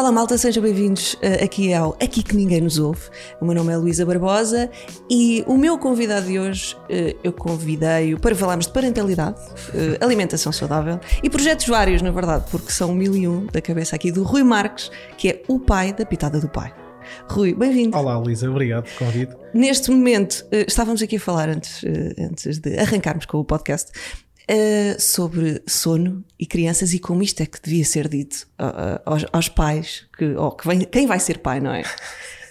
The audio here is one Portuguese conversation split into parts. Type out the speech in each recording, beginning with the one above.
Olá malta, sejam bem-vindos uh, aqui ao Aqui que Ninguém Nos Ouve. O meu nome é Luísa Barbosa e o meu convidado de hoje, uh, eu convidei-o para falarmos de parentalidade, uh, alimentação saudável e projetos vários, na verdade, porque são mil e um da cabeça aqui do Rui Marques, que é o pai da Pitada do Pai. Rui, bem-vindo. Olá, Luísa, obrigado pelo convite. Neste momento, estávamos aqui a falar antes, antes de arrancarmos com o podcast uh, sobre sono e crianças e como isto é que devia ser dito uh, aos, aos, pais, que, ou que vem, quem vai ser pai, não é?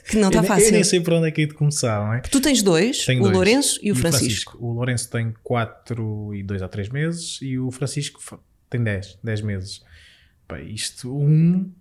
Que não está fácil. Eu nem sei por onde é que é de começar, não é? Tu tens dois, Tenho o dois. Lourenço e o, e Francisco. Francisco. O Lourenço tem 4 e 2 a 3 meses e o Francisco tem 10, 10 meses. Bem, isto, um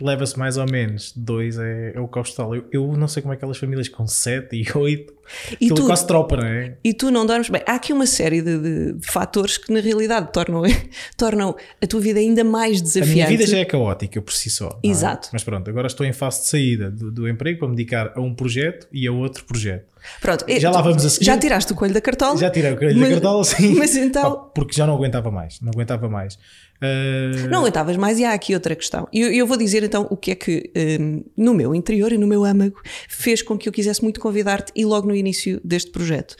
leva-se mais ou menos, dois é, é o costal. Eu, eu, não sei como é aquelas famílias com sete e oito, e tu, quase tropa, não é? E tu não dormes bem. Há aqui uma série de, de, de, fatores que na realidade tornam, tornam a tua vida ainda mais desafiante. A minha vida já é caótica por si só. É? Exato. É? Mas pronto, agora estou em fase de saída do, do, emprego para me dedicar a um projeto e a outro projeto. Pronto, já lá vamos a seguir. Já tiraste o coelho da cartola? Já tirei o coelho mas, da cartola, sim. Mas então... Porque já não aguentava mais, não aguentava mais. Uh... Não aguentavas mais e há aqui outra questão. E eu, eu, vou dizer então o que é que um, no meu interior e no meu âmago fez com que eu quisesse muito convidar-te e logo no início deste projeto.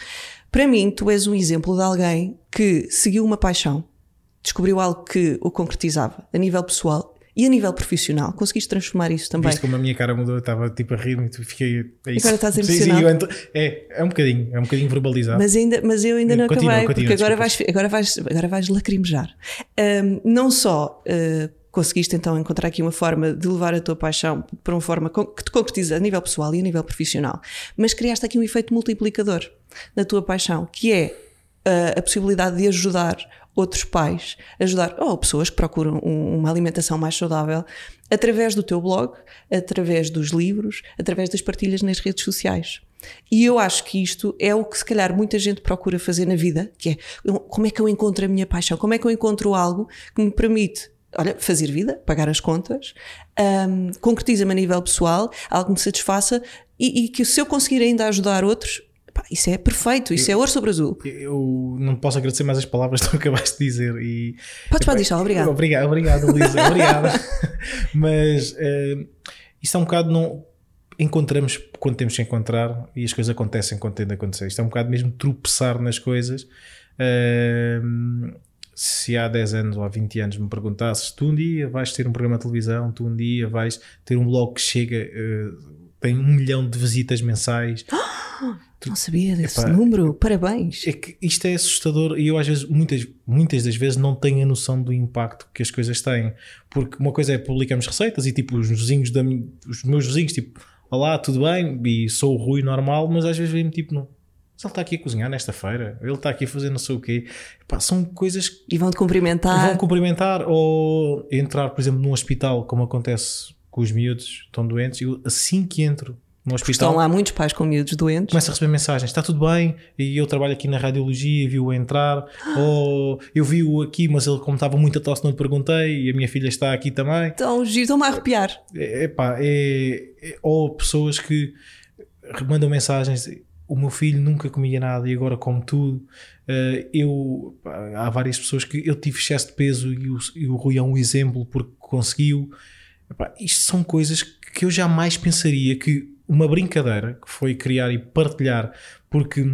Para mim, tu és um exemplo de alguém que seguiu uma paixão, descobriu algo que o concretizava a nível pessoal e a nível profissional, conseguiste transformar isso também? Viste como a minha cara mudou, eu estava tipo a rir-me e fiquei. É isso. Agora estás emocionado. É, é um bocadinho, é um bocadinho verbalizado. Mas, ainda, mas eu ainda não continua, acabei, continua, porque agora vais, agora, vais, agora vais lacrimejar. Um, não só. Uh, conseguiste então encontrar aqui uma forma de levar a tua paixão para uma forma que te concretiza a nível pessoal e a nível profissional, mas criaste aqui um efeito multiplicador na tua paixão, que é uh, a possibilidade de ajudar outros pais, ajudar ou pessoas que procuram uma alimentação mais saudável através do teu blog, através dos livros, através das partilhas nas redes sociais. E eu acho que isto é o que se calhar muita gente procura fazer na vida, que é como é que eu encontro a minha paixão, como é que eu encontro algo que me permite olha, fazer vida, pagar as contas, um, concretiza-me a nível pessoal, algo que me satisfaça e, e que se eu conseguir ainda ajudar outros, Pá, isso é perfeito, isso é eu, é ouro sobre azul. Eu não posso agradecer mais as palavras que tu acabaste de dizer. E, Podes pode deixar, obrigado. Obrigado, obrigado Luísa, obrigado. Mas uh, isso é um bocado. Não, encontramos quando temos que encontrar e as coisas acontecem quando tem de acontecer. Isto é um bocado mesmo tropeçar nas coisas. Uh, se há 10 anos ou há 20 anos me perguntasses, tu um dia vais ter um programa de televisão, tu um dia vais ter um blog que chega, uh, tem um milhão de visitas mensais. Não sabia desse Epá, número, parabéns. É que isto é assustador e eu às vezes, muitas, muitas das vezes, não tenho a noção do impacto que as coisas têm. Porque uma coisa é publicamos receitas e tipo os vizinhos, da, os meus vizinhos, tipo, olá, tudo bem? E sou o Rui normal, mas às vezes vem-me tipo, não. Mas ele está aqui a cozinhar nesta feira, ele está aqui a fazer não sei o quê. Epá, são coisas que. E vão-te cumprimentar. Vão cumprimentar ou entrar, por exemplo, num hospital, como acontece com os miúdos, estão doentes, e eu, assim que entro no hospital. Estão lá muitos pais com miúdos doentes. Começa a receber mensagens: está tudo bem? E eu trabalho aqui na radiologia, viu-o entrar. ou eu vi-o aqui, mas ele, como estava muito a tosse, não lhe perguntei. E a minha filha está aqui também. Então, estão-me a arrepiar. É, epá, é, é, ou pessoas que mandam mensagens: o meu filho nunca comia nada e agora come tudo. Uh, eu, há várias pessoas que eu tive excesso de peso e o, e o Rui é um exemplo porque conseguiu. Epá, isto são coisas que eu jamais pensaria que uma brincadeira que foi criar e partilhar, porque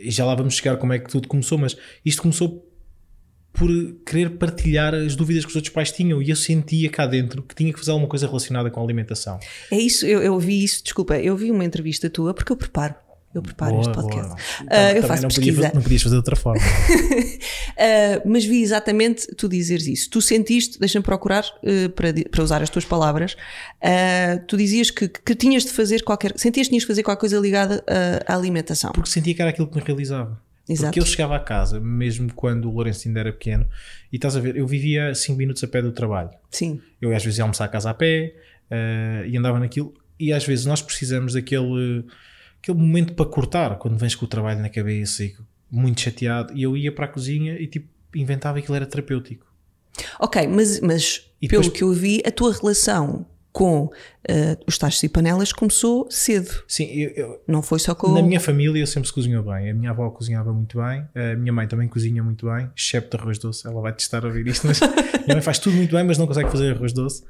já lá vamos chegar como é que tudo começou, mas isto começou por querer partilhar as dúvidas que os outros pais tinham e eu sentia cá dentro que tinha que fazer alguma coisa relacionada com a alimentação. É isso, eu, eu vi isso, desculpa, eu vi uma entrevista tua porque eu preparo eu preparo boa, este podcast. Uh, eu faço não pesquisa. Podia, não podias fazer de outra forma. uh, mas vi exatamente tu dizeres isso. Tu sentiste, deixa-me procurar uh, para, para usar as tuas palavras, tu dizias que, que tinhas de fazer qualquer. Sentias que tinhas de fazer qualquer coisa ligada à alimentação. Porque sentia que era aquilo que me realizava. Exato. Porque eu chegava a casa, mesmo quando o Lourenço ainda era pequeno, e estás a ver, eu vivia 5 minutos a pé do trabalho. Sim. Eu às vezes ia almoçar a casa a pé e andava naquilo, e às vezes nós precisamos daquele aquele momento para cortar, quando vens com o trabalho na cabeça e muito chateado, e eu ia para a cozinha e tipo inventava aquilo era terapêutico. Ok, mas, mas depois, pelo que eu vi, a tua relação com uh, os tachos e panelas começou cedo. Sim, eu, eu, não foi só com. Na minha família eu sempre se cozinhou bem. A minha avó cozinhava muito bem, a minha mãe também cozinha muito bem, excepto arroz doce. Ela vai testar a ouvir isto, mas minha mãe faz tudo muito bem, mas não consegue fazer arroz doce.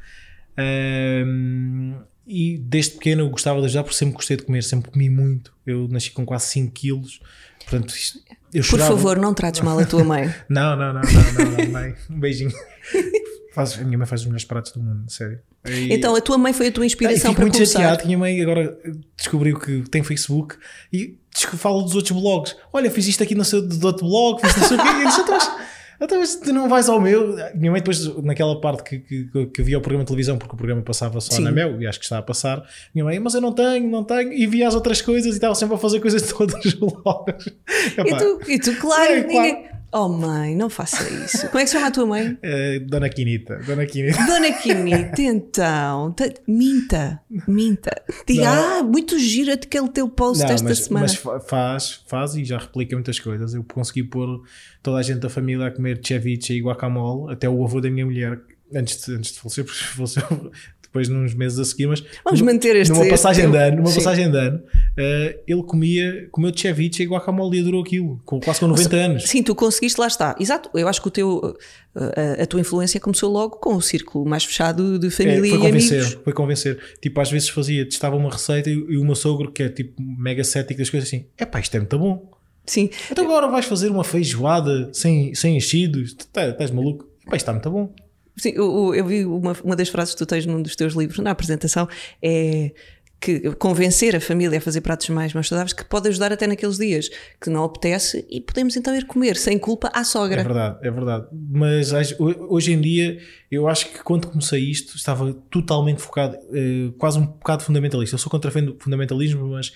Um, e desde pequeno eu gostava de ajudar porque sempre gostei de comer, sempre comi muito. Eu nasci com quase 5 quilos, portanto isto, eu Por chorava. favor, não trates mal a tua mãe. não, não, não, não, não, mãe. Um beijinho. faz, a minha mãe faz os melhores pratos do mundo, sério. E, então a tua mãe foi a tua inspiração para muito começar. chateado minha mãe agora descobriu que tem Facebook e fala dos outros blogs. Olha, fiz isto aqui no seu do outro blog, fiz não sei o quê. E eu disse, então, então, tu não vais ao meu. Minha mãe, depois, naquela parte que, que, que via o programa de televisão, porque o programa passava só Sim. na Mel, e acho que está a passar, minha mãe, mas eu não tenho, não tenho, e via as outras coisas e estava sempre a fazer coisas os blogs. E tu, e tu, claro, é, ninguém. Claro Oh mãe, não faça isso. Como é que se chama a tua mãe? Uh, Dona Quinita. Dona Quinita. Dona Quinita, então. Minta, minta. Diga, ah, muito gira aquele teu post não, esta mas, semana. Mas faz, faz e já replica muitas coisas. Eu consegui pôr toda a gente da família a comer ceviche e guacamole, até o avô da minha mulher, antes de, antes de falecer, porque faleceu depois nos meses a seguir, mas vamos manter este numa passagem este de ano, numa passagem de ano, uh, ele comia, comeu ceviche e guacamole e adorou aquilo, com, quase com 90 anos. Sim, tu conseguiste, lá está. Exato, eu acho que o teu, a, a tua influência começou logo com o círculo mais fechado de família é, foi e convencer, amigos. Foi convencer. Tipo, às vezes fazia, testava uma receita e, e o meu sogro, que é tipo mega cético das coisas assim, é pá, isto é muito bom. Sim. Então agora vais fazer uma feijoada sem, sem enchidos, tá, estás maluco? Pá, isto está muito bom. Sim, eu, eu vi uma, uma das frases que tu tens num dos teus livros, na apresentação, é que convencer a família a fazer pratos mais, mais saudáveis, que pode ajudar até naqueles dias que não apetece e podemos então ir comer sem culpa à sogra. É verdade, é verdade. Mas hoje em dia eu acho que quando comecei isto estava totalmente focado, eh, quase um bocado fundamentalista. Eu sou contra fundamentalismo, mas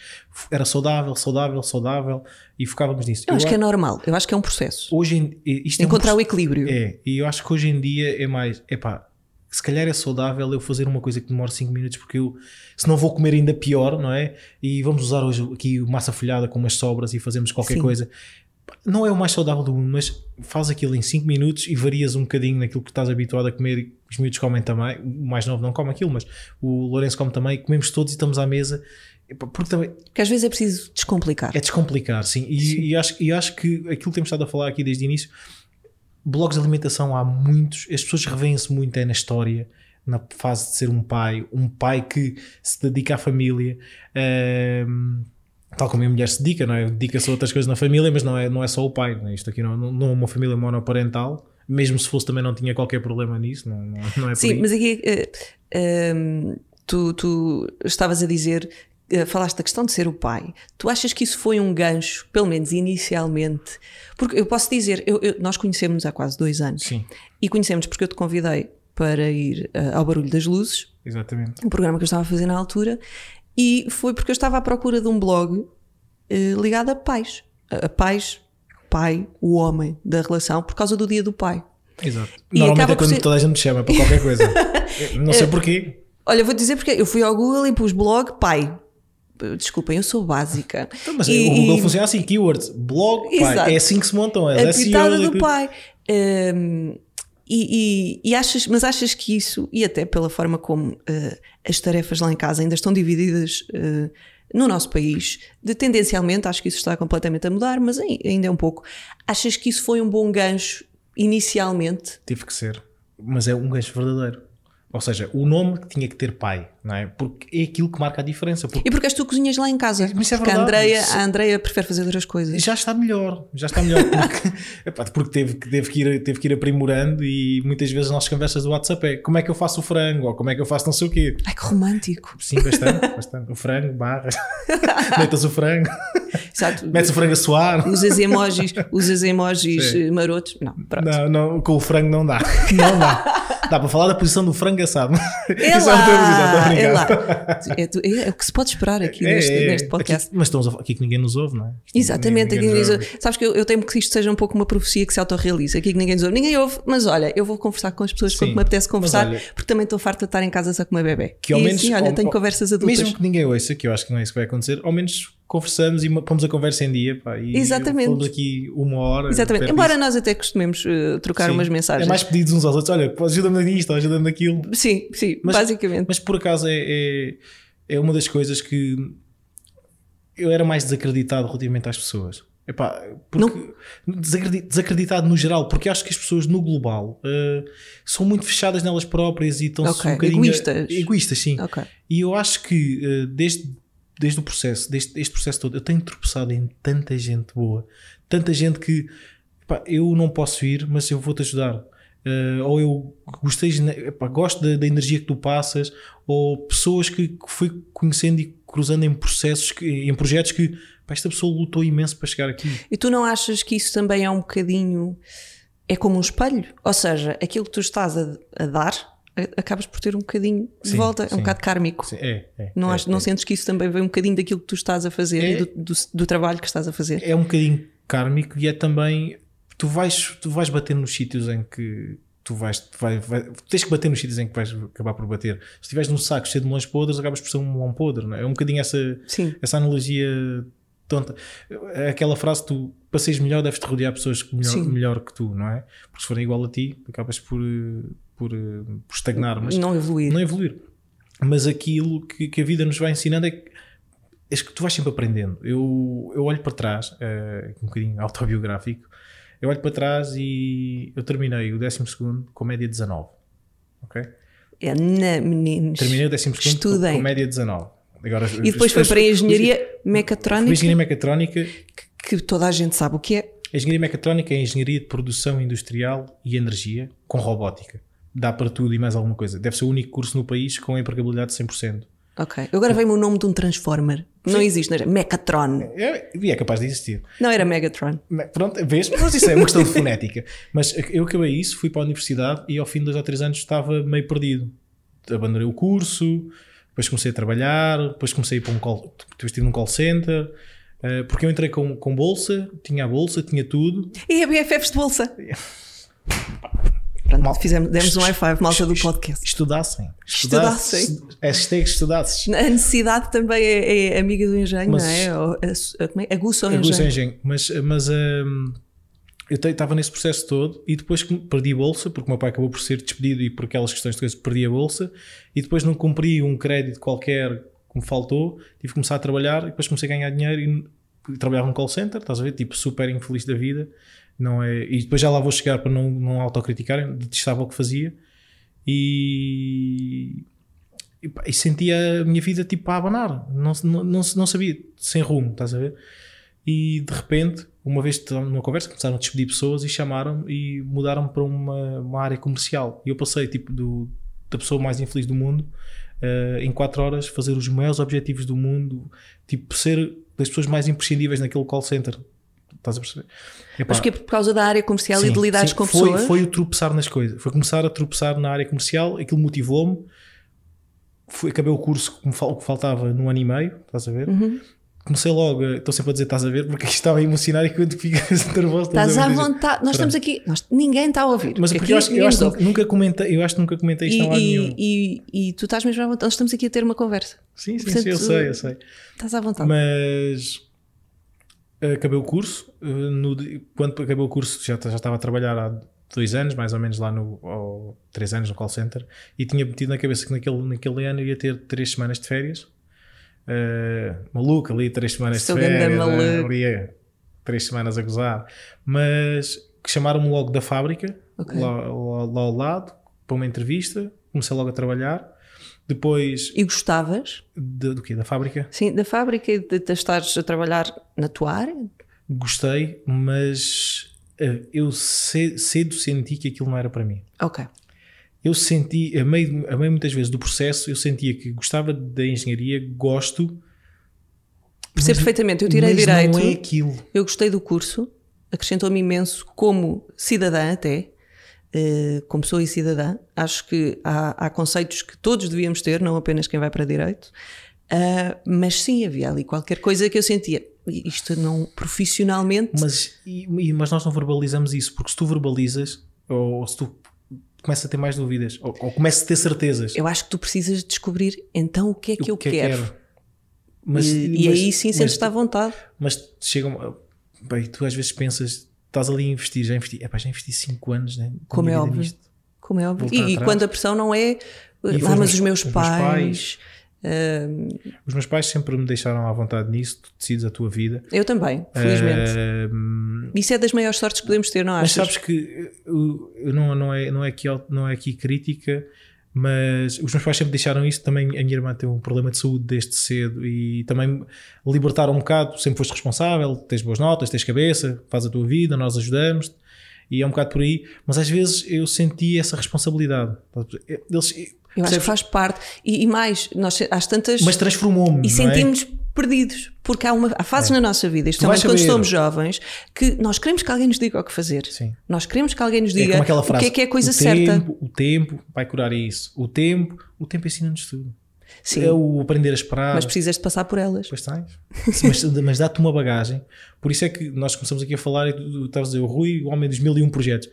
era saudável, saudável, saudável e focávamos nisso. Eu, eu acho que é normal, eu acho que é um processo. Hoje em, isto Encontrar é um, o equilíbrio. É, e eu acho que hoje em dia é mais, epá, se calhar é saudável eu fazer uma coisa que demora 5 minutos porque eu se não vou comer ainda pior, não é? E vamos usar hoje aqui massa folhada com umas sobras e fazemos qualquer Sim. coisa. Não é o mais saudável do mundo, mas faz aquilo em 5 minutos e varias um bocadinho naquilo que estás habituado a comer e os miúdos comem também. O mais novo não come aquilo, mas o Lourenço come também. Comemos todos e estamos à mesa. Porque, também, porque às vezes é preciso descomplicar. É descomplicar, sim. E, sim. e, acho, e acho que aquilo que temos estado a falar aqui desde o início blogs de alimentação há muitos, as pessoas revêem-se muito é na história, na fase de ser um pai, um pai que se dedica à família, um, tal como a mulher se dedica, não é? Dedica-se a outras coisas na família, mas não é, não é só o pai, não é? isto aqui não, não é uma família monoparental, mesmo se fosse também não tinha qualquer problema nisso, não, não, não é Sim, mas aqui uh, tu, tu estavas a dizer falaste da questão de ser o pai, tu achas que isso foi um gancho, pelo menos inicialmente? Porque eu posso dizer, eu, eu, nós conhecemos há quase dois anos. Sim. E conhecemos porque eu te convidei para ir uh, ao Barulho das Luzes. Exatamente. Um programa que eu estava a fazer na altura. E foi porque eu estava à procura de um blog uh, ligado a pais. A, a pais, pai, o homem da relação, por causa do dia do pai. Exato. E Normalmente é quando ser... toda a gente me chama para qualquer coisa. Não sei porquê. Olha, vou dizer porque eu fui ao Google e pus blog pai desculpem, eu sou básica. Então, mas e, o Google funciona assim: keywords, blog, pai, é assim que se montam. É a pitada do pai. Um, e, e, e, achas, mas achas que isso, e até pela forma como uh, as tarefas lá em casa ainda estão divididas uh, no nosso país, de tendencialmente, acho que isso está completamente a mudar, mas ainda é um pouco. Achas que isso foi um bom gancho inicialmente? Tive que ser, mas é um gancho verdadeiro. Ou seja, o nome tinha que ter pai, não é? Porque é aquilo que marca a diferença. Porque... E porque és tu cozinhas lá em casa. Mas é verdade. A Andrea, a Andrea prefere fazer outras coisas. Já está melhor, já está melhor. Porque, porque teve, teve, que ir, teve que ir aprimorando e muitas vezes as nossas conversas do WhatsApp é como é que eu faço o frango ou como é que eu faço não sei o quê. Ai que romântico. Sim, bastante, bastante. O frango, barra. Metas o frango. Exato. Metes o frango a suar. Usas emojis, usas emojis Sim. marotos. Não, pronto. Não, não, com o frango não dá. Não dá. Dá para falar da posição do frango assado. É Isso lá, é, lá. É, é, o que se pode esperar aqui é, neste, é, neste podcast. Aqui, mas estamos aqui que ninguém nos ouve, não é? Exatamente. Ninguém, ninguém ouve. Sabes que eu, eu temo que isto seja um pouco uma profecia que se autorrealiza. Aqui que ninguém nos ouve. Ninguém ouve, mas olha, eu vou conversar com as pessoas que me apetece conversar, olha, porque também estou farta de estar em casa só com uma bebê. Que ao e menos, assim, olha, tenho conversas adultas. Mesmo que ninguém ouça, que eu acho que não é isso que vai acontecer, ao menos conversamos e pomos a conversa em dia pá, e Exatamente. fomos aqui uma hora. Exatamente. Embora nós até costumemos uh, trocar sim. umas mensagens. É mais pedidos uns aos outros, olha, ajuda-me nisto, ajuda-me naquilo. Sim, sim, mas, basicamente. Mas por acaso é, é, é, uma das coisas que eu era mais desacreditado relativamente às pessoas. Epá, porque desacreditado no geral, porque acho que as pessoas no global uh, são muito fechadas nelas próprias e estão-se okay. um bocadinho egoístas. egoístas sim. Okay. E eu acho que uh, desde, desde o processo, desde este processo todo, eu tenho tropeçado em tanta gente boa, tanta gente que epá, eu não posso ir, mas eu vou-te ajudar. Uh, ou eu gostei, epá, gosto da, da, energia que tu passas, ou pessoas que, que fui conhecendo e cruzando em processos, que, em projetos que Pá, esta pessoa lutou imenso para chegar aqui. E tu não achas que isso também é um bocadinho. É como um espelho? Ou seja, aquilo que tu estás a, a dar, acabas por ter um bocadinho de sim, volta, sim. é um bocado kármico. Sim, é, é, não, é, acho, não é. sentes que isso também vem um bocadinho daquilo que tu estás a fazer e é. do, do, do, trabalho que estás a fazer? É um bocadinho kármico e é também. Tu vais, tu vais bater nos sítios em que tu vais, vai, vai, tens que bater nos sítios em que vais acabar por bater. Se estiveres num saco cheio de melões podres, acabas por ser um melão podre, não é? É um bocadinho essa, essa analogia tonta. Aquela frase, tu para seres melhor deves te rodear de pessoas melhor, melhor que tu, não é? Porque se forem igual a ti, acabas por, por, por estagnar, mas não evoluir. Não evoluir. Mas aquilo que, que a vida nos vai ensinando é que, é que tu vais sempre aprendendo. Eu, eu olho para trás, uh, um bocadinho autobiográfico, eu olho para trás e eu terminei o 12 com média 19. Ok? É, na, meninos. Terminei o 12 com, com média 19. Agora, e depois foi para a engenharia mecatrónica. Engenharia mecatrónica. Que, que, toda a gente sabe o que é. A engenharia mecatrónica é a engenharia de produção industrial e energia com robótica. Dá para tudo e mais alguma coisa. Deve ser o único curso no país com empregabilidade de 100%. Ok. Agora vem-me o nome de um Transformer. Sim. Não existe, não era? Mecatron. É, é capaz de existir. Não era Megatron. Pronto, vês? Mas isso é uma questão de fonética. Mas eu acabei isso, fui para a universidade e ao fim de dois ou três anos estava meio perdido. Abandonei o curso, depois comecei a trabalhar, depois comecei a ir para um call, depois num call center, uh, porque eu entrei com, com bolsa, tinha a bolsa, tinha tudo. E a BFFs de bolsa? Pronto, Mal, fizemos, demos um high five, malta do podcast. Estudassem. Estudassem. Hashtag estudasses. A necessidade também é, é amiga do engenho, mas, não é? Ou, é? Aguça o engenho. Engenho. Mas, mas um, eu estava nesse processo todo e depois perdi a bolsa, porque o meu pai acabou por ser despedido e por aquelas questões de coisas perdi a bolsa e depois não cumpri um crédito qualquer que me faltou, tive que começar a trabalhar e depois comecei a ganhar dinheiro e trabalhava num call center, estás a ver? Tipo, super infeliz da vida. Não é, e depois já lá vou chegar para não, não autocriticar, detestava o que fazia e, e, e, sentia a minha vida tipo a abanar, não, não, não, não sabia, sem rumo, estás a ver? E de repente uma vez numa conversa começaram a despedir pessoas e chamaram e mudaram para uma, uma área comercial. E eu passei tipo do, da pessoa mais infeliz do mundo uh, em 4 horas fazer os maiores objetivos do mundo, tipo ser das pessoas mais imprescindíveis naquele call center. Estás a perceber? Epá, Acho que é por causa da área comercial sim, e de lidares com foi, pessoas. Foi o tropeçar nas coisas. Foi começar a tropeçar na área comercial, aquilo motivou-me. Acabei o curso que me faltava num ano e meio, estás a ver? Uhum comecei logo, estou sempre a dizer estás a ver, porque isto estava a emocionar e quando ficas nervoso. Estás à vontade, nós estamos aqui, nós, ninguém está a ouvir. Mas porque eu acho, eu acho que nunca comentei, eu acho que nunca comentei isto e, a nenhum. E, e, tu estás mesmo à vontade, nós estamos aqui a ter uma conversa. Sim, sim, Portanto, sim eu sei, eu sei. Estás à vontade. Mas acabei o curso, eh, no, quando acabei o curso já, já estava a trabalhar há dois anos, mais ou menos lá no, ou três anos no call center, e tinha metido na cabeça que naquele, naquele ano ia ter três semanas de férias uh, maluco ali, três semanas Sou de férias, né? ali, é, três semanas a gozar, mas chamaram-me logo da fábrica, okay. lá, lá, lá, ao lado, para uma entrevista, comecei logo a trabalhar. Depois. E gostavas? De, do quê? Da fábrica? Sim, da fábrica e de, de estares a trabalhar na tua área? Gostei, mas uh, eu cedo senti que aquilo não era para mim. Ok eu senti, a meio, a meio muitas vezes do processo, eu sentia que gostava da engenharia, gosto. Percebo perfeitamente, eu tirei direito. Não é aquilo. Eu gostei do curso, acrescentou-me imenso como cidadã até, eh, como pessoa e cidadã. Acho que há, há, conceitos que todos devíamos ter, não apenas quem vai para direito. Uh, mas sim, havia ali qualquer coisa que eu sentia. Isto não profissionalmente. Mas, e, mas nós não verbalizamos isso, porque se tu verbalizas, ou se tu começa a ter mais dúvidas ou, ou começa a ter certezas. Eu acho que tu precisas descobrir então o que é que o eu que quero. quero. Mas, e, mas, e aí sim sentes-te à vontade. Mas chega bem, tu às vezes pensas, estás ali a investir, já investi, epá, já investi 5 anos né, Como é óbvio. Nisto. Como é óbvio. E, e, quando a pressão não é, ah, mas os meus, os pais, meus pais Uh, Os meus pais sempre me deixaram à vontade nisso, tu decides a tua vida. Eu também, felizmente. Uh, Isso é das maiores sortes que podemos ter, não achas? Mas sabes que não, não, é, não, é aqui, não é aqui crítica, mas os meus pais sempre deixaram isso. Também a minha irmã tem um problema de saúde desde cedo e também libertaram um bocado. Sempre foste responsável, tens boas notas, tens cabeça, faz a tua vida, nós ajudamos-te e é um bocado por aí. Mas às vezes eu senti essa responsabilidade. Eles, eu acho que faz parte. E, e, mais, nós às tantas. Mas transformou-me. E é? sentimos é? perdidos. Porque há, uma, há fases é. na nossa vida, especialmente quando somos jovens, que nós queremos que alguém nos diga o que fazer. Sim. Nós queremos que alguém nos é diga é frase, o que é que é a coisa o certa. Tempo, o tempo vai curar isso. O tempo, o tempo ensina-nos tudo. Sim. É o aprender a esperar. Mas precisas de passar por elas. Pois tens. mas, mas dá-te uma bagagem. Por isso é que nós começamos aqui a falar e tu estavas a dizer o Rui, o homem dos mil e um projetos.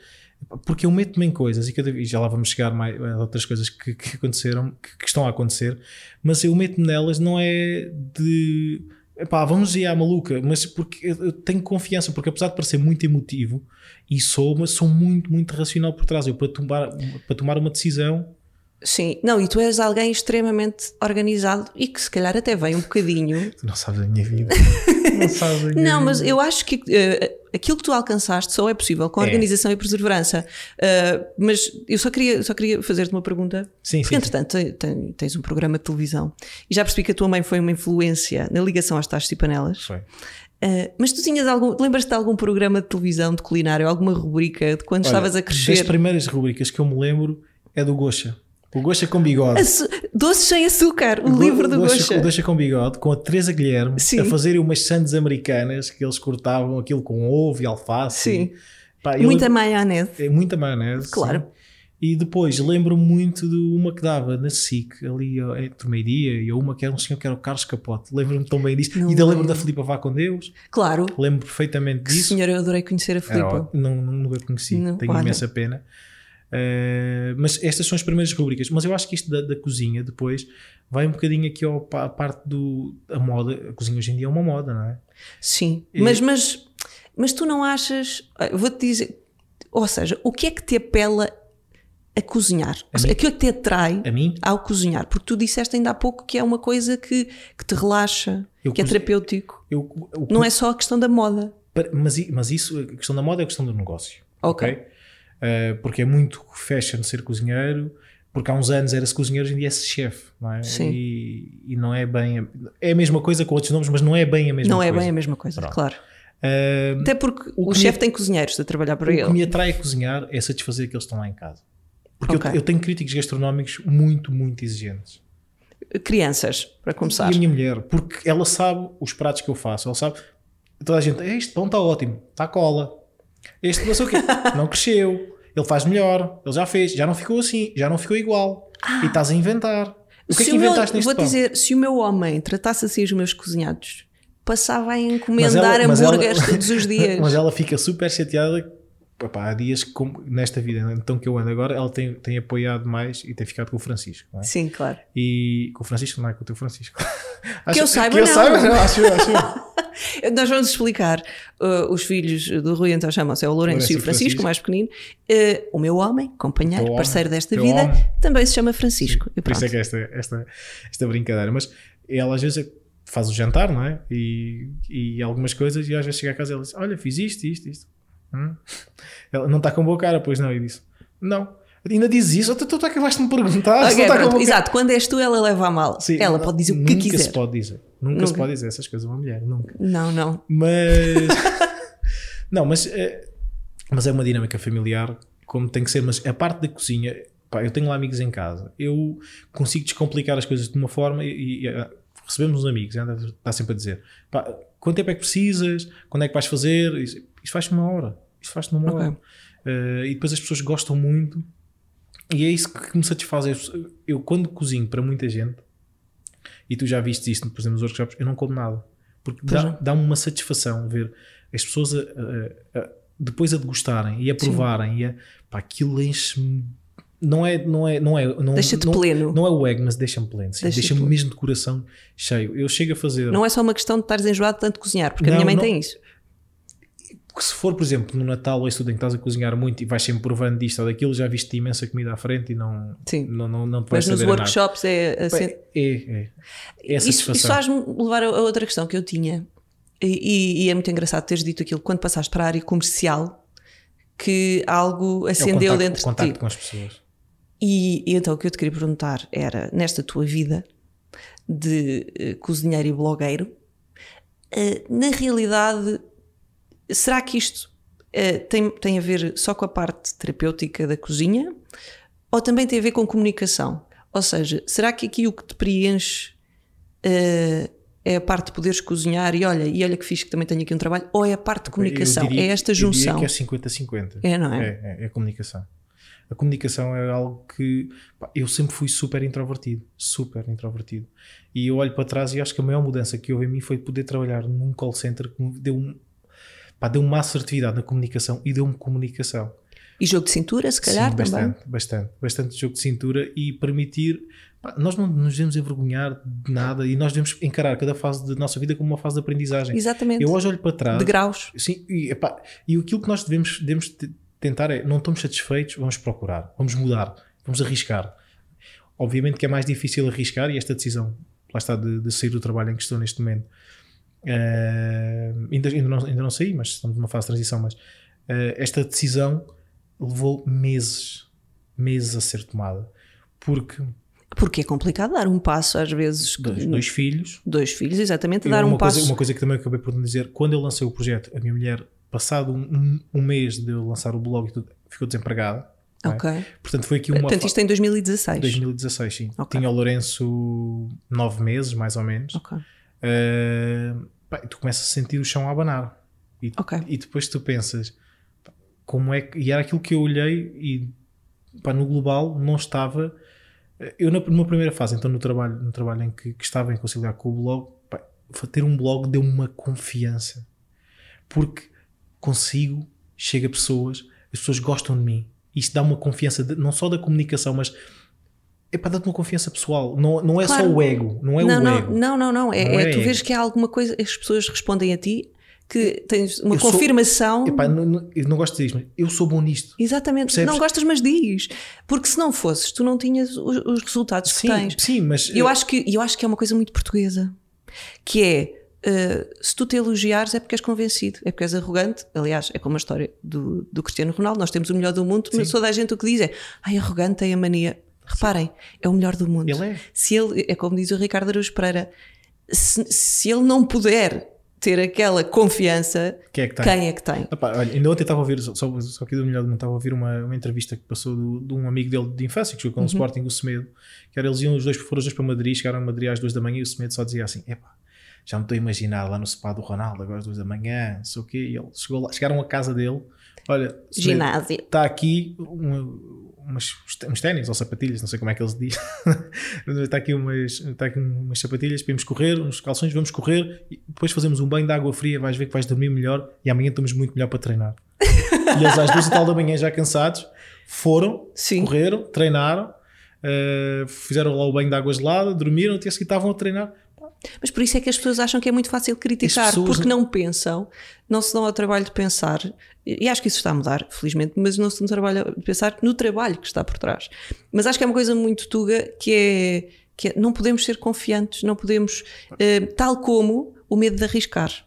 Porque eu meto-me em coisas e, cada, e já lá vamos chegar mais a outras coisas que, que aconteceram, que, que, estão a acontecer, mas eu meto-me nelas não é de epá, vamos ir à maluca, mas porque eu tenho confiança, porque apesar de parecer muito emotivo e sou, mas sou muito, muito racional por trás. Eu para tomar, para tomar uma decisão Sim, não, e tu és alguém extremamente organizado e que se calhar até vem um bocadinho. tu não sabes a minha vida. não sabes a minha Não, mas eu acho que uh, aquilo que tu alcançaste só é possível com é. organização e perseverança. Uh, mas eu só queria, só queria fazer-te uma pergunta. Sim, porque, sim. entretanto, sim. tens um programa de televisão e já percebi que a tua mãe foi uma influência na ligação às taxas e panelas. Foi. Uh, mas tu tinhas algum. Lembras-te de algum programa de televisão de culinário, alguma rubrica de quando Olha, estavas a crescer? Das primeiras rubricas que eu me lembro é do Gosha. O Gosta com bigode. Doce sem açúcar, o, o livro do Gosta. O Gosta com bigode, com a Teresa Guilherme, Sim. a fazerem umas sandes americanas que eles cortavam aquilo com ovo e alface. Sim. Pá, muita eu, maionese. É, muita maionese. Claro. Sim. E depois lembro muito de uma que dava na SIC, ali entre meio-dia, e uma que era um senhor que era o Carlos Capote. Lembro-me tão bem disso. Não e ainda lembro da Filipa Vá com Deus. Claro. Lembro perfeitamente disso. Senhora, eu adorei conhecer a Filipa. Era, não, nunca conheci. Não, Tenho olha. imensa pena. Uh, mas estas são as primeiras rubricas. Mas eu acho que isto da, da cozinha depois vai um bocadinho aqui ao, à parte do a moda. A cozinha hoje em dia é uma moda, não é? Sim, e... mas, mas, mas tu não achas. Vou-te dizer. Ou seja, o que é que te apela a cozinhar? A seja, aquilo que te atrai ao cozinhar? Porque tu disseste ainda há pouco que é uma coisa que, que te relaxa, eu que é terapêutico. Eu, eu, não é só a questão da moda. Mas, mas isso, a questão da moda é a questão do negócio. Ok. okay? Uh, porque é muito fashion ser cozinheiro, porque há uns anos era-se cozinheiro, hoje em dia é-se chefe, não é? Sim. E, e, não é bem. A, é a mesma coisa com outros nomes, mas não é bem a mesma não coisa. Não é bem a mesma coisa, Pronto. claro. Uh, Até porque o, o chefe tem cozinheiros a trabalhar para o ele. O que me atrai a cozinhar é satisfazer aqueles que estão lá em casa. Porque okay. eu, eu, tenho críticos gastronómicos muito, muito exigentes. Crianças, para começar. E a minha mulher, porque ela sabe os pratos que eu faço, ela sabe. Toda a gente, este pão está ótimo, está cola. Este sei o quê, não cresceu ele faz melhor, ele já fez, já não ficou assim, já não ficou igual. Ah. E estás a inventar. O que é que inventaste meu, neste Vou pão? dizer, se o meu homem tratasse assim os meus cozinhados, passava a encomendar mas ela, hambúrgueres ela, todos os dias. Mas ela fica super chateada. Epá, há dias que, nesta vida, então que eu ando agora, ela tem, tem apoiado mais e tem ficado com o Francisco. É? Sim, claro. E com o Francisco, não é com o teu Francisco. que eu saiba, que eu não. saiba, não, acho, acho. Nós vamos explicar. Uh, os filhos do Rui então chamam-se é o Lourenço e o Francisco, Francisco, mais pequenino. Uh, o meu homem, companheiro, parceiro homem, desta vida, homem. também se chama Francisco. Por isso é que é esta, esta, esta brincadeira. Mas ela às vezes faz o jantar, não é? E, e algumas coisas, e às vezes chega a casa e ela diz: Olha, fiz isto, isto, isto. Hum? Ela não está com boa cara, pois não. E disse: Não. Ainda diz isso, tu, tu, tu acabaste de me perguntar. Okay, tá exato, quando és tu, ela leva a mal. Sim, ela pode dizer o que quiser. Nunca se pode dizer. Nunca, nunca, se pode dizer essas coisas a uma mulher, nunca. Não, não. Mas. não, mas, é, mas é uma dinâmica familiar como tem que ser. Mas a parte da cozinha, pá, eu tenho lá amigos em casa, eu consigo descomplicar as coisas de uma forma e, e uh, recebemos uns amigos, está sempre a dizer: pá, quanto tempo é que precisas? Quando é que vais fazer? Isso, faz-te uma hora. Isso faz-te uma okay. hora. Uh, e depois as pessoas gostam muito e é isso que me satisfaz. Eu, eu quando cozinho para muita gente e tu já viste isto, por exemplo, nos workshops, eu não como nada. Porque dá-me dá uma satisfação ver as pessoas a, a, a, depois a degustarem e a provarem Sim. e a, pá, aquilo enche-me. Não é, não é, não é, não, deixa-te pleno. Não é o ego, mas deixa-me pleno. Deixa-me deixa mesmo de coração cheio. Eu chego a fazer. Não é só uma questão de estares enjoado de tanto cozinhar, porque não, a minha mãe não, tem isso. Se for, por exemplo, no Natal ou isso tudo em que estás a cozinhar muito e vais sempre provando disto ou daquilo, já viste imensa comida à frente e não, Sim. não, não, não te vais Mas nos workshops é assim. É, é, é. É a Isso, satisfação. isso faz-me levar a outra questão que eu tinha. E, e- e é muito engraçado teres dito aquilo quando passaste para a área comercial que algo É o acendeu contacto, dentro o contacto de ti. com as pessoas. E, e então o que eu te queria perguntar era, nesta tua vida de eh, cozinheiro e blogueiro, eh, na realidade, será que isto eh, tem, tem a ver só com a parte terapêutica da cozinha ou também tem a ver com comunicação? Ou seja, será que aqui o que te preenche eh, é a parte de poderes cozinhar e olha, e olha que fixe que também tenho aqui um trabalho, ou é a parte de comunicação? Diria- é esta eu diria junção? que é 50-50. É, não é? É, é, é a comunicação. A comunicação é algo que pá, eu sempre fui super introvertido, super introvertido. E eu olho para trás e acho que a maior mudança que houve em mim foi poder trabalhar num call center que me deu, um, pá, deu uma assertividade na comunicação e deu-me comunicação. E jogo de cintura, se calhar Sim, também. bastante, bastante, bastante jogo de cintura e permitir. pá, nós não nos devemos envergonhar de nada e nós devemos encarar cada fase da nossa vida como uma fase de aprendizagem. Exatamente. Eu hoje olho para trás De graus. Sim, e, epá, e aquilo que nós devemos, devemos te- tentar é, não estamos satisfeitos, vamos procurar, vamos mudar, vamos arriscar. Obviamente que é mais difícil arriscar e esta decisão, lá está, de, de sair do trabalho em que estou neste momento, eh, ainda, ainda, não, ainda não saí, mas estamos numa fase de transição, mas eh, esta decisão levou meses, meses a ser tomada. Porque Porque é complicado dar um passo, às vezes. dois, dois filhos, dois filhos, exatamente, E dar um uma passo. Coisa, uma coisa que também acabei por dizer, quando eu lancei o projeto, a minha mulher, passado um, um- mês de eu lançar o blog e tudo, ficou desempregada. é? Ok. Portanto, foi aqui uma. Portanto, isto é em 2016. 2016, sim. Ok. Tinha o Lourenço nove meses, mais ou menos. Ok. Uh, pá, tu começas a sentir o chão a abanar. E, Ok. e depois tu pensas, pá, como é que. E era aquilo que eu olhei e pá, no global não estava. Eu, na, numa primeira fase, então no trabalho, no trabalho em que, que estava em conciliar com o blog, pá, ter um blog deu uma confiança. Porque consigo, chega a pessoas, as pessoas gostam de mim. Isto dá uma confiança, de- não só da comunicação, mas é para dar-te uma confiança pessoal. Não, não é Claro. só o ego. Não é não, o não, ego. não, não, não. É, Não é é tu ego. vês que há alguma coisa, as pessoas respondem a ti que tens uma Eu sou- confirmação. Epá, não, não- eu não gosto de dizer mas eu sou bom nisto. Exatamente. Percebes? Não gostas, mas diz. Porque se não fosses, tu não tinhas os, os resultados Sim, que tens. sim, mas Eu acho, que, eu acho que é uma coisa muito portuguesa. Que é, uh, se tu te elogiares é porque és convencido, é porque és arrogante. Aliás, é como a história do, do Cristiano Ronaldo. Nós temos o melhor do mundo, mas toda a gente o que diz é ai, arrogante tem a mania. Reparem, é o melhor do mundo. Ele é. Se ele, é como diz o Ricardo Araújo Pereira, se, se ele não puder ter aquela confiança, Quem é que tem? quem é que tem? Epá, olha, ainda ontem estava a ouvir, só, só, aqui do melhor do mundo, estava a ouvir uma, uma entrevista que passou do- de um amigo dele de infância que jogou com o Sporting, o Semedo, que era eles iam os dois, foram os dois para Madrid, chegaram a Madrid às duas da manhã e o Semedo só dizia assim: epá, já me estou a imaginar lá no spa do Ronaldo, agora às duas da manhã, não sei o quê, e ele chegou lá, chegaram à casa dele, olha, Semedo, Ginásio. está aqui uma- umas, uns ténis ou sapatilhas, não sei como é que eles dizem. está, aqui umas, está aqui umas sapatilhas para irmos correr, uns calções, vamos correr e depois fazemos um banho de água fria, vais ver que vais dormir melhor e amanhã estamos muito melhor para treinar. e eles às duas e tal da manhã já cansados foram, Sim. correram, treinaram, eh, fizeram lá o banho de água gelada, dormiram, seguir estavam a treinar. Mas por isso é que as pessoas acham que é muito fácil criticar, porque não pensam, não se dão ao trabalho de pensar, e acho que isso está a mudar, felizmente, mas não se dão ao trabalho de pensar no trabalho que está por trás. Mas acho que é uma coisa muito tuga que é, que é não podemos ser confiantes, não podemos, eh, tal como o medo de arriscar.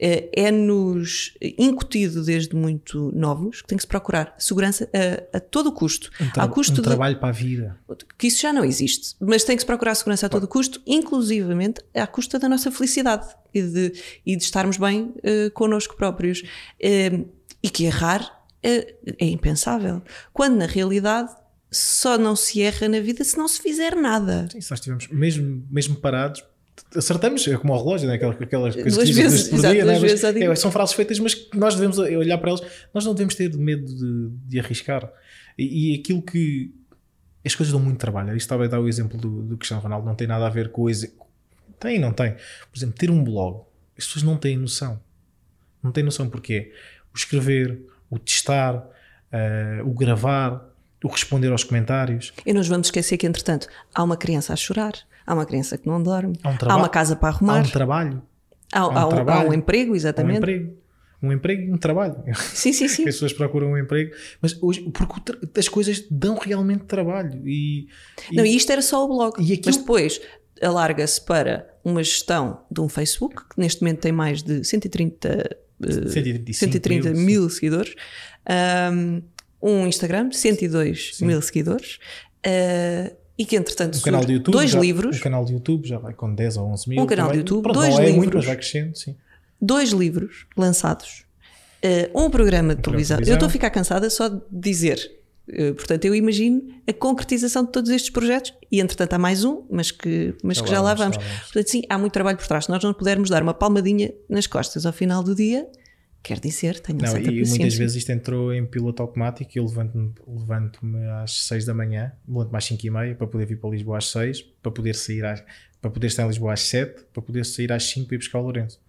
Eh, É-nos incutido desde muito novos que tem que se procurar segurança a, a todo o custo. Um, tra- Ao custo um de- trabalho para a vida. que isso já não existe, mas tem que se procurar segurança a todo custo, inclusivamente à custa da nossa felicidade e de, e de estarmos bem eh, connosco próprios. Eh, e que errar eh, é impensável. Quando na realidade só não se erra na vida se não se fizer nada. Sim, se nós estivermos mesmo, mesmo parados, acertamos, é como o relógio, né? aquelas, aquelas coisas Duas que dizem vezes, por exato, dia, duas né? Mas, ao dia. é, são frases feitas, mas nós devemos olhar para elas, nós não devemos ter medo de, de arriscar. E, e aquilo que as coisas dão muito trabalho. Isto estava a dar o exemplo do, do Cristiano Ronaldo, não tem nada a ver com o exemplo. Tem, não tem. Por exemplo, ter um blog, as pessoas não têm noção. Não têm noção porque o escrever, o testar, eh, o gravar, o responder aos comentários. E nós vamos esquecer que, entretanto, há uma criança a chorar, há uma criança que não dorme, Há um há uma casa para Há arrumar, um trabalho. há, um há um, há trabalho, um emprego, Há um exatamente. emprego. um emprego e um trabalho. Sim, sim, sim. As pessoas procuram um emprego, mas hoje, porque as coisas dão realmente trabalho. E, e não, e isto era só o blog. E aquilo... Mas depois alarga-se para uma gestão de um Facebook, que neste momento tem mais de 130, 130 mil, mil seguidores, um, Instagram, 102 sim. mil seguidores. Uh, e que entretanto um canal de YouTube, dois já, livros. Um canal de YouTube já vai com 10 ou 11 mil. Um canal também. de YouTube, Pronto, dois é livros. muito, mas vai crescendo, sim. Dois livros lançados, uh, um programa de um televisão. Eu estou a ficar cansada só de dizer. Uh, portanto, eu imagino a concretização de todos estes projetos e, entretanto, há mais um, mas que, mas já, que já lá vamos. vamos. Portanto, sim, há muito trabalho por trás. Se nós não pudermos dar uma palmadinha nas costas ao final do dia, Quer dizer, tenho não, certa e paciência. muitas vezes isto entrou em piloto automático e eu levanto-me levanto às 6 da manhã, levanto-me às 5 e meia para poder vir para Lisboa às 6, para poder sair às, para poder estar em Lisboa às 7, para poder sair às 5 para ir buscar o Lourenço.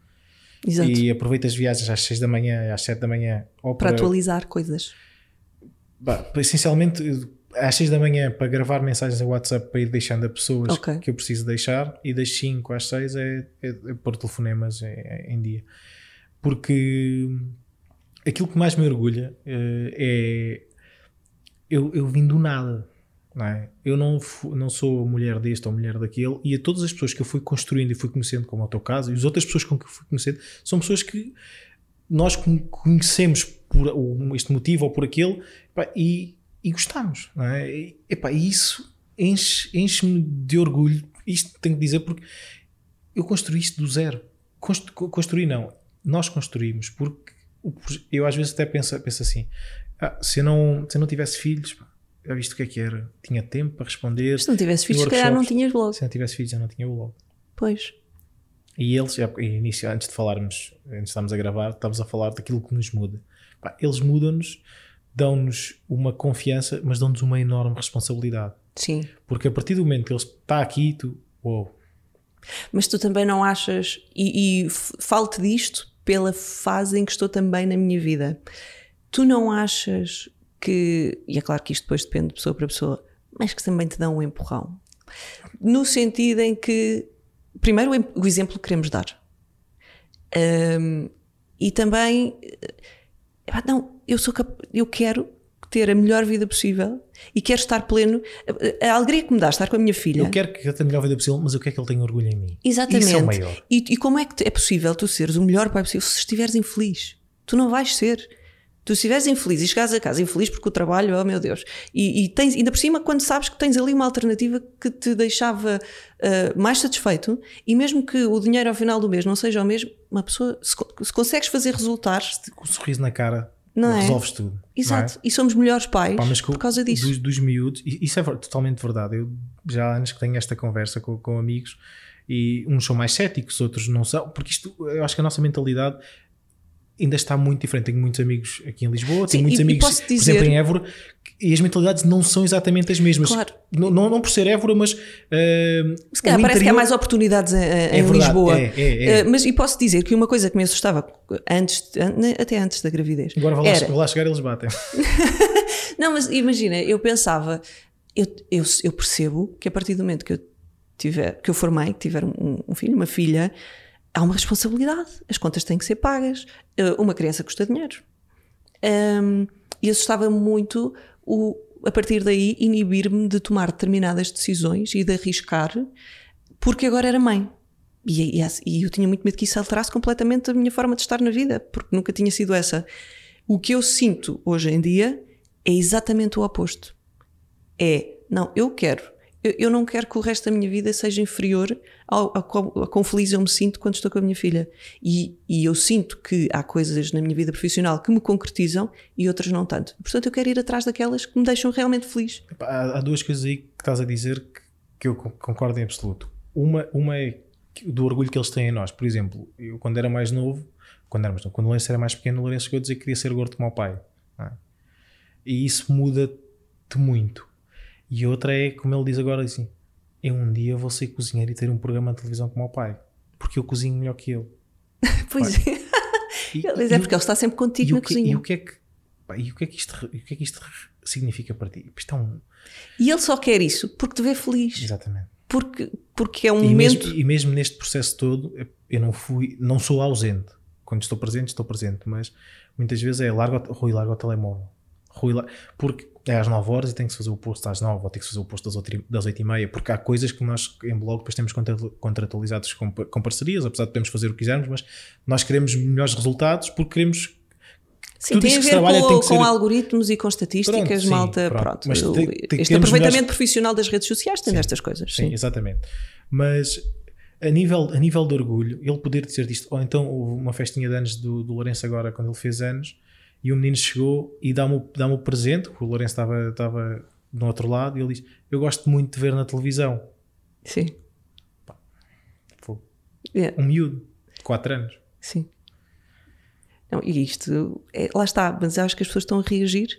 Exato. E aproveito as viagens às 6 da manhã, às 7 da manhã. Para, para atualizar coisas. Bah, essencialmente às 6 da manhã para gravar mensagens em WhatsApp para ir deixando a pessoas okay. que eu preciso deixar e das 5 às 6 é, é, é pôr telefonemas em, em dia porque aquilo que mais me orgulha uh, é eu, eu vim do nada. Não é? Eu não, não sou mulher deste ou mulher daquele, e a todas as pessoas que eu fui construindo e fui conhecendo, como é o teu caso, e as outras pessoas com que eu fui conhecendo, são pessoas que nós conhecemos por este motivo ou por aquele e, e gostamos. Não é? e, epá, isso enche-me enche de orgulho. Isto tenho que dizer porque eu construí isto do zero. Construí não, nós construímos, porque eu às vezes até penso, penso assim: ah, se, eu não, se eu não tivesse filhos, já viste o que é que era? Tinha tempo para responder. Se não tivesse filhos, se calhar não tinhas blog. Se não tivesse filhos, já não tinha blog. Pois. E eles, início, antes de falarmos, antes de estarmos a gravar, estávamos a falar daquilo que nos muda. Eles mudam-nos, dão-nos uma confiança, mas dão-nos uma enorme responsabilidade. Sim. Porque a partir do momento que ele está aqui, tu, uou. Mas tu também não achas, e, e falo-te disto pela fase em que estou também na minha vida. Tu não achas que, e é claro que isto depois depende de pessoa para pessoa, mas que também te dão um empurrão? No sentido em que, primeiro, o exemplo que queremos dar. Um, e também, não, eu, sou eu quero ter a melhor vida possível e quero estar pleno. A, alegria que me dá estar com a minha filha. Eu quero que ele tenha a melhor vida possível, mas eu quero que ele tenha orgulho em mim. Exatamente. Isso é o maior. E, e como é que é possível tu seres o melhor pai possível se estiveres infeliz? Tu não vais ser. Tu estiveres infeliz e chegares a casa infeliz porque o trabalho, oh meu Deus, e, e tens, ainda por cima, quando sabes que tens ali uma alternativa que te deixava uh, mais satisfeito, e mesmo que o dinheiro ao final do mês não seja o mesmo, uma pessoa, se, se consegues fazer resultar. Com um sorriso na cara, não é? resolves tudo. Exato, é? e somos melhores pais Pá, por causa disso. Dos, dos miúdos, isso é totalmente verdade. Eu já há anos que tenho esta conversa com, com amigos e uns são mais céticos, outros não são, porque isto, eu acho que a nossa mentalidade ainda está muito diferente. Tenho muitos amigos aqui em Lisboa, tenho Sim, muitos e, amigos, e dizer... por exemplo, em Évora, e as mentalidades não são exatamente as mesmas. Claro. Não, não, não por ser Évora, mas. Uh, Se calhar parece interior... que há mais oportunidades em, é em Lisboa. É, é, é. Uh, mas e posso dizer que uma coisa que me assustava antes, até antes da gravidez. Agora vou lá, era... vou lá chegar e eles batem. não, mas imagina, eu pensava, eu, eu, eu, percebo que a partir do momento que eu tiver, que eu formei, que tiver um, um filho, uma filha, há uma responsabilidade. As contas têm que ser pagas. Uh, uma criança custa dinheiro. Um, e assustava-me muito o, a partir daí, inibir-me de tomar determinadas decisões e de arriscar, porque agora era mãe. E, e, e, eu tinha muito medo que isso alterasse completamente a minha forma de estar na vida, porque nunca tinha sido essa. O que eu sinto hoje em dia é exatamente o oposto. É, não, eu quero. Eu, eu não quero que o resto da minha vida seja inferior ao, ao, ao quão feliz eu me sinto quando estou com a minha filha. E, e, eu sinto que há coisas na minha vida profissional que me concretizam e outras não tanto. Portanto, eu quero ir atrás daquelas que me deixam realmente feliz. Há, há duas coisas aí que estás a dizer que, que eu concordo em absoluto. Uma, uma é do orgulho que eles têm em nós. Por exemplo, eu quando era mais novo, quando, novo, quando o Lourenço era mais pequeno, o Lourenço chegou a dizer que queria ser gordo como o pai. É? E isso muda-te muito. E outra é, como ele diz agora, assim, eu um dia vou ser cozinheiro e ter um programa de televisão como o pai, porque eu cozinho melhor que ele. pois é. E, ele é porque ele está sempre contigo na que, cozinha. E o que é que, pá, e o que é que isto, o que é que isto significa para ti? Isto é um... E ele só quer isso porque te vê feliz. Exatamente. Porque, porque é um e momento. Mesmo, e mesmo neste processo todo, eu não fui, não sou ausente. Quando estou presente, estou presente, mas muitas vezes é larga, Rui, larga o telemóvel. Rui, larga, porque é às 9 horas e tem que se fazer o posto às 9 ou tem que se fazer o posto das 8, e meia, porque há coisas que nós em blog depois temos contratualizados com, com parcerias, apesar de podemos fazer o que quisermos, mas nós queremos melhores resultados porque queremos Sim, tem a ver com, com algoritmos e com estatísticas, pronto, malta. Sim, pronto. pronto. Mas tem, tem, este aproveitamento melhores... profissional das redes sociais tem sim, destas coisas. Sim, sim, exatamente. Mas a nível, a nível de orgulho, ele poder dizer disto, ou então uma festinha de anos do, do Lourenço agora, quando ele fez anos, e o menino chegou e dá-me dá o presente, o Lourenço estava, estava no outro lado, e ele diz: Eu gosto muito de ver na televisão. Sim. Pá, yeah. Um miúdo, 4 anos. Sim. Não, e isto, é, lá está, mas acho que as pessoas estão a reagir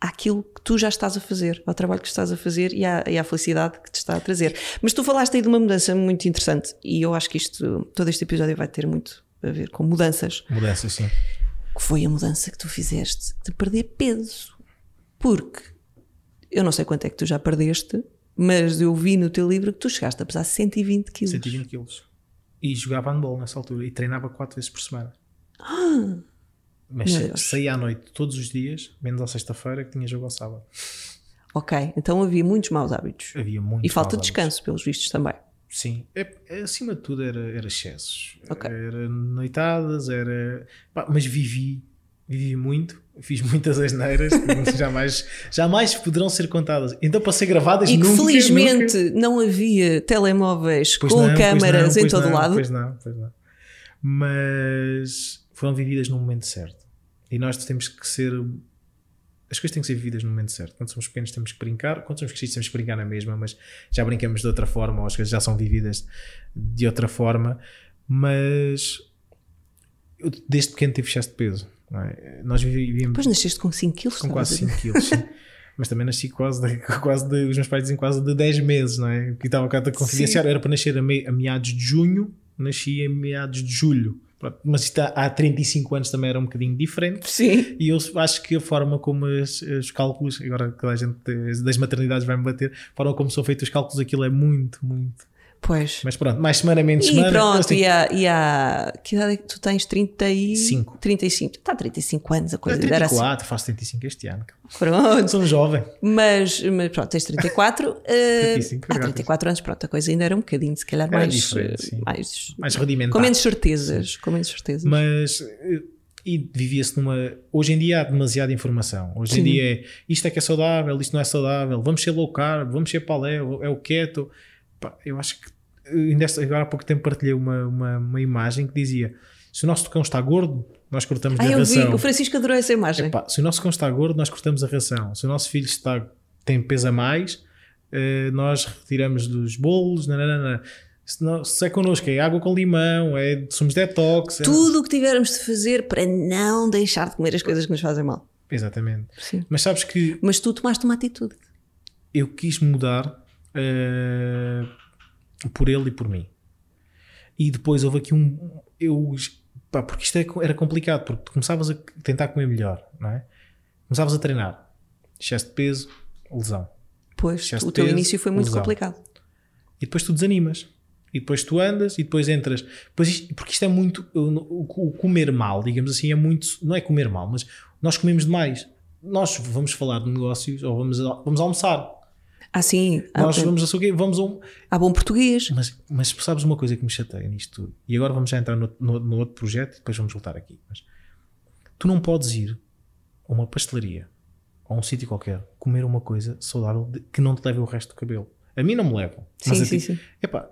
àquilo que tu já estás a fazer, ao trabalho que estás a fazer e à, e à, felicidade que te está a trazer. Mas tu falaste aí de uma mudança muito interessante e eu acho que isto, todo este episódio vai ter muito a ver com mudanças. Mudanças, sim. Que foi a mudança que tu fizeste de perder peso. Porque eu não sei quanto é que tu já perdeste, mas eu vi no teu livro que tu chegaste a pesar 120 quilos. 120 quilos. E jogava handball nessa altura e treinava 4 vezes por semana. Ah, Mas saía à noite todos os dias, menos à sexta-feira, que tinha jogo ao sábado. Ok, então havia muitos maus hábitos. Havia muitos E falta de descanso, pelos vistos também. Sim, é, é, acima de tudo era, era excessos. Okay. Era noitadas, era. Pá, mas vivi, vivi muito, fiz muitas asneiras que jamais, jamais poderão ser contadas. Então para ser gravadas e nunca, felizmente nunca... não havia telemóveis pois com não, câmaras não, em todo não, lado. Pois não, pois não. Mas foram vividas no momento certo. E nós temos que ser. As coisas têm que ser vividas no momento certo. Quando somos pequenos temos que brincar, quando somos crescidos temos que brincar na mesma, mas já brincamos de outra forma, ou as coisas já são vividas de outra forma. Mas eu, desde pequeno tive excesso de peso. É? Nós vivíamos. Depois nasceste com 5 quilos, Com quase 5 quilos, sim. mas também nasci quase de, quase de, os meus pais dizem quase de 10 meses, não é? Que estava a confidenciar, era para nascer a, me, a meados de junho, nasci a meados de julho. Mas isto há, há 35 anos também era um bocadinho diferente. Sim. E eu acho que a forma como as, os cálculos, agora que a gente das maternidades vai me bater, a forma como são feitos os cálculos, aquilo é muito, muito Pois. Mas pronto, mais semana, menos semana. E pronto, e, há, e há. Que idade é que tu tens? 35. 35. Está 35 anos a coisa. 34, assim. faço 35 este ano. Pronto. Sou um jovem. Mas, mas pronto, tens 34. uh, 35, há 34 anos, pronto, a coisa ainda era um bocadinho, se calhar, mais. Diferente, mais, mais rudimentar. Com menos certezas. Sim. Com menos certezas. Mas. Eh, e vivia-se numa. Hoje em dia há demasiada informação. Hoje Sim. em dia é isto é que é saudável, isto não é saudável, vamos ser low carb, vamos ser paleo, é o keto. Pá, eu acho que ainda agora há pouco tempo partilhei uma, uma, uma, imagem que dizia: se o nosso cão está gordo, nós cortamos ah, a ração. Vi. O Francisco adorou essa imagem. Epá, se o nosso cão está gordo, nós cortamos a ração. Se o nosso filho está, tem peso a mais, eh, nós retiramos dos bolos. Nananana. Se, não, se é connosco, é água com limão, é, somos detox. É... Tudo o que tivermos de fazer para não deixar de comer as coisas que nos fazem mal. Exatamente. Sim. Mas sabes que. Mas tu tomaste uma atitude. Eu quis mudar uh, por ele e por mim. E depois houve aqui um. Eu, pá, porque isto é era complicado, porque tu começavas a tentar comer melhor, não é? Começavas a treinar, excesso de peso, lesão. Pois, excesso o teu peso, início foi muito lesão. complicado. E depois tu desanimas. E depois tu andas e depois entras. Depois isto, porque isto é muito. O, o comer mal, digamos assim, é muito. Não é comer mal, mas nós comemos demais. Nós vamos falar de negócios ou vamos, vamos almoçar ah, sim. Nós ah, vamos a quê? Vamos a um. Há bom português. Mas, mas sabes uma coisa que me chateia nisto tudo? E agora vamos já entrar no, no, no outro projeto e depois vamos voltar aqui. Mas tu não podes ir a uma pastelaria ou a um sítio qualquer comer uma coisa saudável de, que não te leve o resto do cabelo. A mim não me levam. Sim, sim, ti, sim. Epá,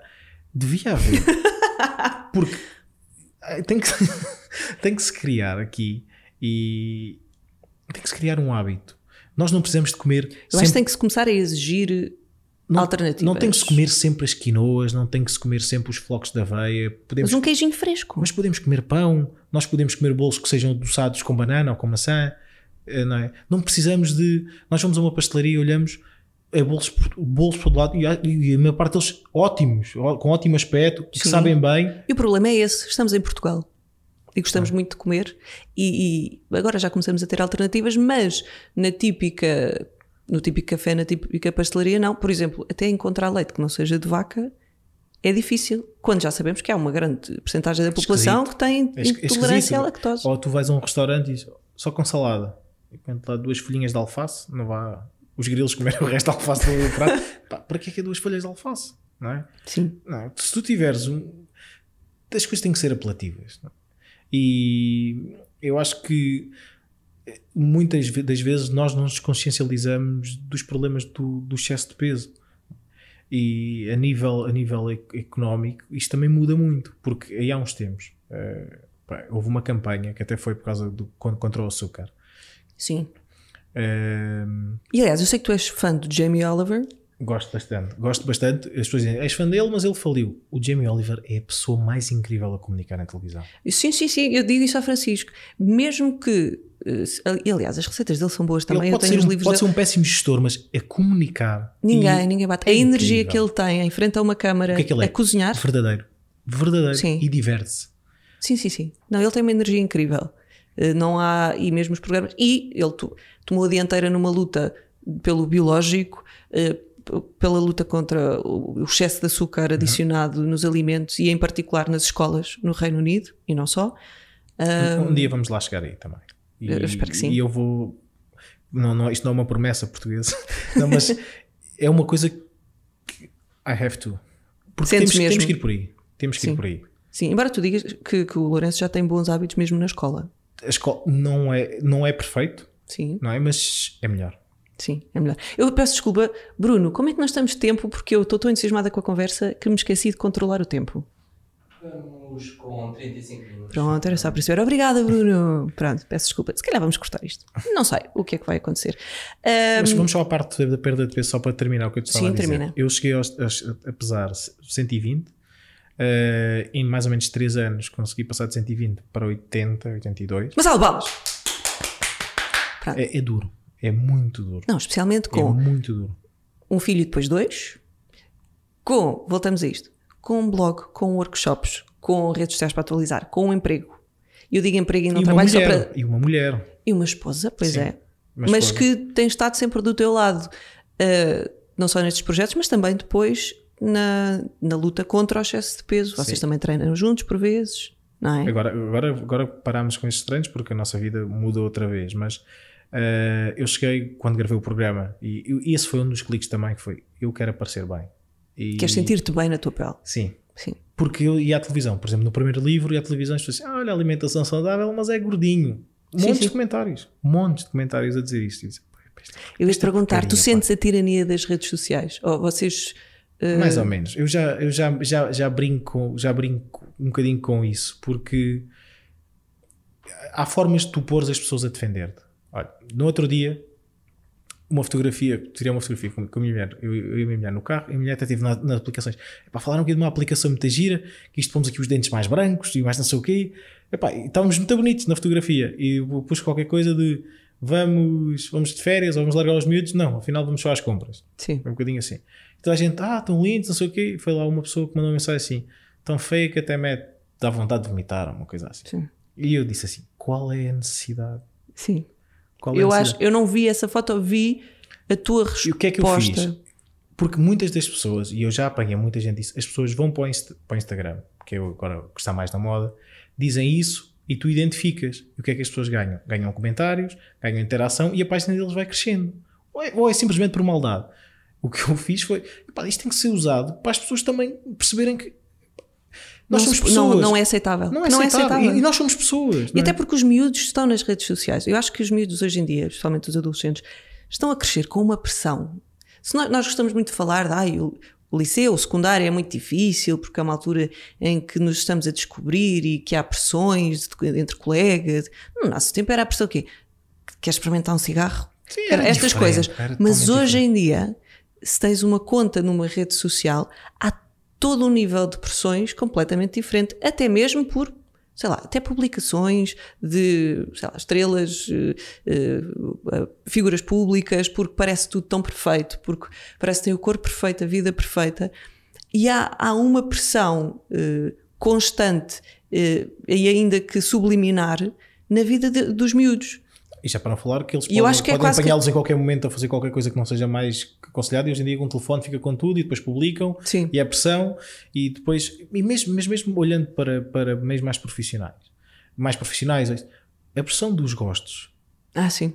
devia haver. porque tem que, tem que se criar aqui e tem que se criar um hábito nós não precisamos de comer. Eu sempre... acho que tem que se começar a exigir não, alternativas. Não tem que se comer sempre as quinoas, não tem que se comer sempre os flocos de aveia. Podemos, mas um queijinho fresco. Mas podemos comer pão, nós podemos comer bolos que sejam adoçados com banana ou com maçã. Eh, não, é? não precisamos de. Nós vamos a uma pastelaria e olhamos é bolos, bolos por lado e a, e a maior parte deles ótimos, com ótimo aspecto, que Sim. sabem bem. E o problema é esse: estamos em Portugal e gostamos muito de comer e, e, agora já começamos a ter alternativas, mas na típica no típico café, na típica pastelaria, não. Por exemplo, até encontrar leite que não seja de vaca é difícil, quando já sabemos que há uma grande porcentagem da população que tem é intolerância à lactose. Ou tu vais a um restaurante e dizes, só com salada, e quando lá duas folhinhas de alface, não vá os grilos comerem o resto da alface do prato. Pá, para que é que é duas folhas de alface? Não é? Sim. Não, se tu tiveres um. As coisas têm que ser apelativas. Não? E eu acho que muitas das vezes nós não nos consciencializamos dos problemas do, do excesso de peso. E a nível, a nível económico, isto também muda muito, porque aí há uns tempos uh, pá, houve uma campanha que até foi por causa do contra o açúcar. Sim. Uh, e aliás, eu sei que tu és fã do Jamie Oliver. Gosto bastante, gosto bastante. As pessoas dizem, és fã dele, mas ele faliu. O Jamie Oliver é a pessoa mais incrível a comunicar na televisão. Sim, sim, sim, eu digo isso ao Francisco. Mesmo que. E, aliás, as receitas dele são boas também. Ele pode, ser, um, pode ser um péssimo gestor, mas é comunicar. Ninguém, ninguém bate. É a energia que ele tem em frente a uma câmara que é que é? a cozinhar. Verdadeiro. Verdadeiro. Sim. E diverte-se. Sim, sim, sim. Não, ele tem uma energia incrível. Eh, não há. E mesmo os programas. E ele tomou a dianteira numa luta pelo biológico eh, pela luta contra o excesso de açúcar adicionado uhum. nos alimentos e em particular nas escolas no Reino Unido e não só. Um, um dia vamos lá chegar aí também. E, eu espero que sim. E eu vou. Não, não, isto não é uma promessa portuguesa, não, mas é uma coisa que I have to. Porque temos, temos, que ir por aí. Temos que sim. ir por aí. Sim, embora tu digas que, que o Lourenço já tem bons hábitos mesmo na escola. A escola não é, não é perfeito, sim. não é? Mas é melhor. Sim, é melhor. Eu peço desculpa, Bruno, como é que nós estamos de tempo? Porque eu estou tão entusiasmada com a conversa que me esqueci de controlar o tempo. Vamos com 35 minutos. Pronto, era só para saber. Obrigada, Bruno. Pronto, peço desculpa. Se calhar vamos cortar isto. Não sei o que é que vai acontecer. Um... Mas vamos só à parte da perda de peso, só para terminar o que eu te estava Sim, a dizer. termina. Eu cheguei aos, a, a pesar 120. Uh, em mais ou menos 3 anos consegui passar de 120 para 80, 82. Mas albalas! É, é duro. É muito duro. Não, especialmente com. É muito duro. Um filho e depois dois. Com, voltamos a isto, com um blog, com workshops, com redes sociais para atualizar, com um emprego. Eu digo emprego e não e trabalho mulher, só para. E uma mulher. E uma esposa, pois Sim, é. Mas esposa. que tem estado sempre do teu lado, uh, não só nestes projetos, mas também depois na, na luta contra o excesso de peso. Vocês Sim. também treinam juntos por vezes, não é? Agora, agora, agora paramos com estes treinos porque a nossa vida mudou outra vez, mas Uh, eu cheguei quando gravei o programa e, e, esse foi um dos cliques também que foi eu quero aparecer bem. E, queres sentir-te bem na tua pele? Sim, sim. porque eu ia à televisão por exemplo no primeiro livro ia à televisão e as pessoas assim, ah, olha alimentação saudável mas é gordinho. Montes sim, de comentários montes de comentários a dizer isto. Eu ia te perguntar, tu sentes a tirania das redes sociais? Ou vocês uh... mais ou menos, eu já, eu já, já, já brinco já brinco um bocadinho com isso porque há formas de tu pôres as pessoas a defender-te Olha, no outro dia, uma fotografia, tirei uma fotografia com, com a minha mulher, eu, eu, e a minha mulher no carro, e a minha mulher até esteve nas, nas aplicações. Epá, falaram aqui de uma aplicação muito gira, que isto pomos aqui os dentes mais brancos e mais não sei o quê. Epá, e estávamos muito bonitos na fotografia. E pus qualquer coisa de vamos, vamos de férias ou vamos largar os miúdos. Não, afinal vamos só às compras. Sim. Um bocadinho assim. Então a gente, ah, tão lindos, não sei o quê. E foi lá uma pessoa que mandou uma mensagem assim, tão feia que até me dá vontade de vomitar, uma coisa assim. Sim. E eu disse assim, qual é a necessidade? Sim. Qual é eu acho, eu não vi essa foto, vi a tua resposta. E o que é que eu fiz? Porque muitas das pessoas, e eu já apanhei muita gente isso, as pessoas vão para o, Insta, para o Instagram, que é agora que está mais na moda, dizem isso e tu identificas. E o que é que as pessoas ganham? Ganham comentários, ganham interação e a página deles vai crescendo. Ou é, ou é simplesmente por maldade. O que eu fiz foi, isto tem que ser usado para as pessoas também perceberem que nós não, somos pessoas. Não, não é aceitável. Não é, não aceitável. é aceitável. E, nós somos pessoas. E até é? porque os miúdos estão nas redes sociais. Eu acho que os miúdos hoje em dia, especialmente os adolescentes, estão a crescer com uma pressão. Se nós, nós gostamos muito de falar de ah, o, o liceu, o secundário é muito difícil porque é uma altura em que nos estamos a descobrir e que há pressões entre colegas. No nosso tempo era a pressão o quê? Queres experimentar um cigarro? Sim, era Estas coisas. Mas hoje diferente. em dia, se tens uma conta numa rede social, há todo um nível de pressões completamente diferente, até mesmo por sei lá, até publicações de lá, estrelas, uh, uh, figuras públicas, porque parece tudo tão perfeito, porque parece que tem o corpo perfeito, a vida perfeita, e há, há uma pressão uh, constante e ainda que subliminar na vida de, dos miúdos. Isto é para não falar que eles podem, acho que é apanhá-los que... em qualquer momento a fazer qualquer coisa que não seja mais aconselhado e hoje em dia com um telefone fica com tudo e depois publicam Sim. e é pressão e depois, e mesmo, mesmo, mesmo olhando para, para meios mais profissionais, mais profissionais, a pressão dos gostos ah, sim.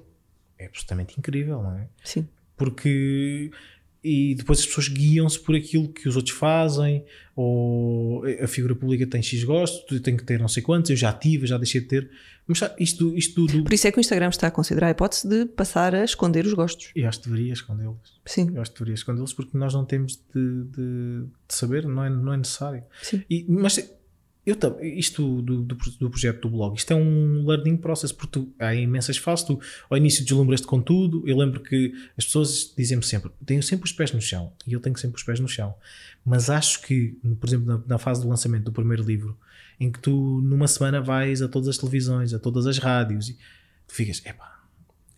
é absolutamente incrível, não é? Sim. Porque e depois as pessoas guiam-se por aquilo que os outros fazem, ou a figura pública tem X gosto, tem que ter não sei quantos, eu já tive, já deixei de ter. Mas isto, isto do... Por isso é que o Instagram está a considerar a hipótese de passar a esconder os gostos. Eu acho que deveria escondê-los. Sim. Eu acho que deveria escondê-los porque nós não temos de, de, de saber, não é, não é necessário. Sim. E, mas eu isto do, do, do, projeto do blog, isto é um learning process, porque tu, há imensas fases, tu ao início deslumbras-te com tudo, eu lembro que as pessoas dizem-me sempre, tenho sempre os pés no chão, e eu tenho sempre os pés no chão, mas acho que, por exemplo, na, na fase do lançamento do primeiro livro, em que tu numa semana vais a todas as televisões, a todas as rádios, e tu ficas, epá,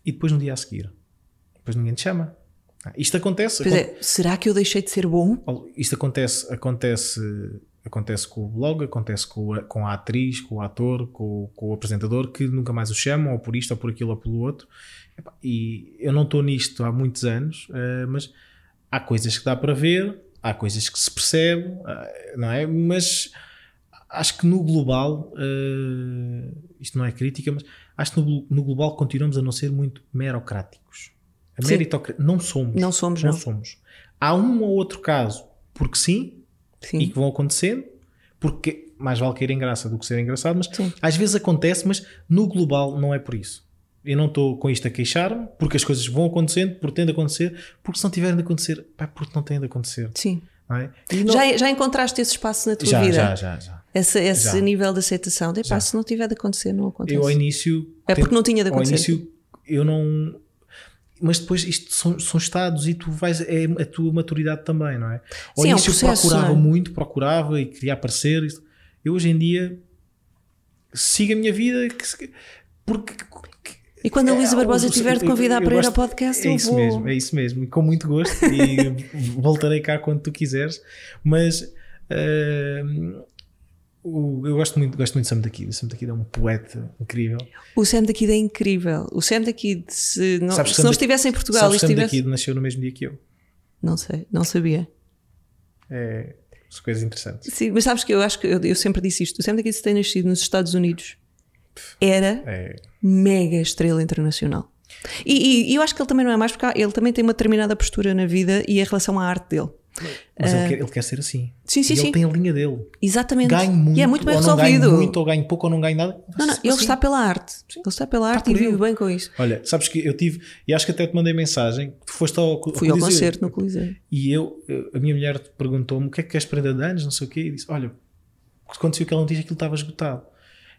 e depois no dia a seguir, depois ninguém te chama. Ah, isto acontece. Pois é, será que eu deixei de ser bom? Isto acontece, acontece Acontece com o blog, acontece com a, com a atriz, com o ator, com, com, o apresentador que nunca mais o chamam, ou por isto, ou por aquilo, ou pelo outro. E eu não estou nisto há muitos anos, uh, mas há coisas que dá para ver, há coisas que se percebe, uh, não é? Mas acho que no global, uh, isto não é crítica, mas acho que no, no, global continuamos a não ser muito merocráticos. A meritocracia, não somos. Não somos, não. não somos. Há um ou outro caso, porque sim, Sim. e que vão acontecendo, porque mais vale cair em graça do que ser engraçado, mas Sim. às vezes acontece, mas no global não é por isso. Eu não estou com isto a queixar-me, porque as coisas vão acontecendo, porque têm de acontecer, porque se não tiverem de acontecer, pá, porque não têm de acontecer. Sim. É? não... Já, já encontraste esse espaço na tua já, vida? Já, já, já. Esse, esse já. nível de aceitação. De, pá, se não tiver de acontecer, não acontece. Eu ao início. É porque não tinha de acontecer. Ao início eu não mas depois isto são, são, estados e tu vais é a tua maturidade também, não é? Ao Sim, início é um processo, eu procurava é? muito, procurava e queria aparecer. Eu hoje em dia sigo a minha vida porque e quando a Luísa é, Barbosa estiver de convidar para ir ao podcast, é eu isso vou... mesmo, é isso mesmo, com muito gosto e voltarei cá quando tu quiseres, mas uh, o, eu gosto muito, gosto muito de Sam da Kid. O Sam da Kid é um poeta incrível. O Sam da Kid é incrível. O Sam da Kid, se não, sabes se não estivesse em Portugal sabes estivesse... Sam da Kid nasceu no mesmo dia que eu. Não sei, não sabia. É, são coisas interessantes. Sim, mas sabes que eu acho que eu, eu sempre disse isto. O Sam da Kid, se tem nascido nos Estados Unidos, era é. mega estrela internacional. E, e, e, eu acho que ele também não é mais, porque ele também tem uma determinada postura na vida e em relação à arte dele. Mas uh, ele, quer, ele, quer, ser assim. Sim, sim, e sim. Ele tem a linha dele. Exatamente. Ganhe muito. E é muito bem ou resolvido. Não ganhe muito, ou ganhe pouco, ou não ganhe nada. Não, não, ele assim. está pela arte. Sim. Ele está pela arte está e vive bem com isso. Olha, sabes que eu tive, e acho que até te mandei mensagem, tu foste ao, ao Fui ao concerto no Coliseu. E eu, a minha mulher perguntou-me o que é que queres prender de anos, não sei o quê, e disse: Olha, aconteceu aquela notícia, aquilo estava esgotado.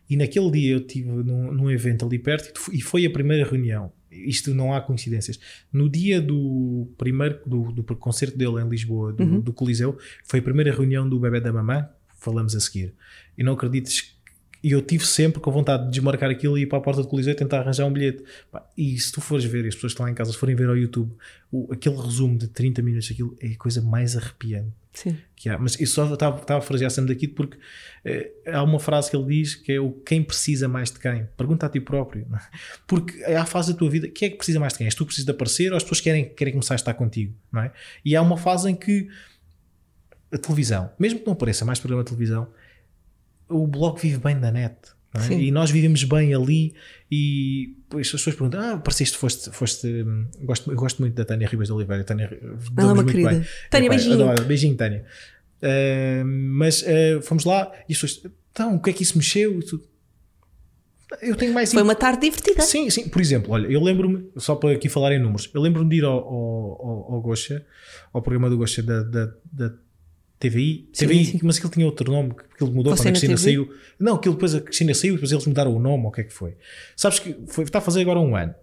E naquele dia eu estive num, num evento ali perto e foi a primeira reunião isto não há coincidências. No dia do primeiro do, do concerto dele em Lisboa, do, uhum. do, Coliseu, foi a primeira reunião do Bebé da Mamã, falamos a seguir. E não acredites e eu tive sempre com vontade de desmarcar aquilo e ir para a porta do Coliseu e tentar arranjar um bilhete. E se tu fores ver, e as pessoas que estão lá em casa, se forem ver ao YouTube, o, aquele resumo de 30 minutos, aquilo é a coisa mais arrepiante Sim. que há. Mas eu só estava, estava a frasear Sam daqui porque eh, há uma frase que ele diz que é o quem precisa mais de quem? Pergunta a ti próprio. Porque há a fase da tua vida, quem é que precisa mais de quem? És tu que precisas de aparecer ou as pessoas querem, querem começar a estar contigo? Não é? E há uma fase em que a televisão, mesmo que não apareça mais programa de televisão, o blog vive bem da net. É? E nós vivemos bem ali e as pessoas perguntam: Ah, pareceste, foste. foste hum, gosto, eu gosto muito da Tânia Ribas de Oliveira. Tânia, Ela é uma querida. Bem. Tânia, Epá, beijinho. Adoro, beijinho, Tânia. Uh, mas uh, fomos lá e as pessoas: Então, o que é que isso mexeu? Eu tenho mais. Foi uma tarde divertida. Sim, sim. Por exemplo, olha, eu lembro-me, só para aqui falar em números, eu lembro-me de ir ao, ao, ao, ao Gosha, ao programa do Gosha da, da, da TVI, Sim, TVI sim. mas aquilo tinha outro nome, que ele mudou Você quando a na Cristina TV? saiu. Não, aquilo depois a Cristina saiu e depois eles mudaram o nome, ou o que é que foi. Sabes que foi, está a fazer agora um ano.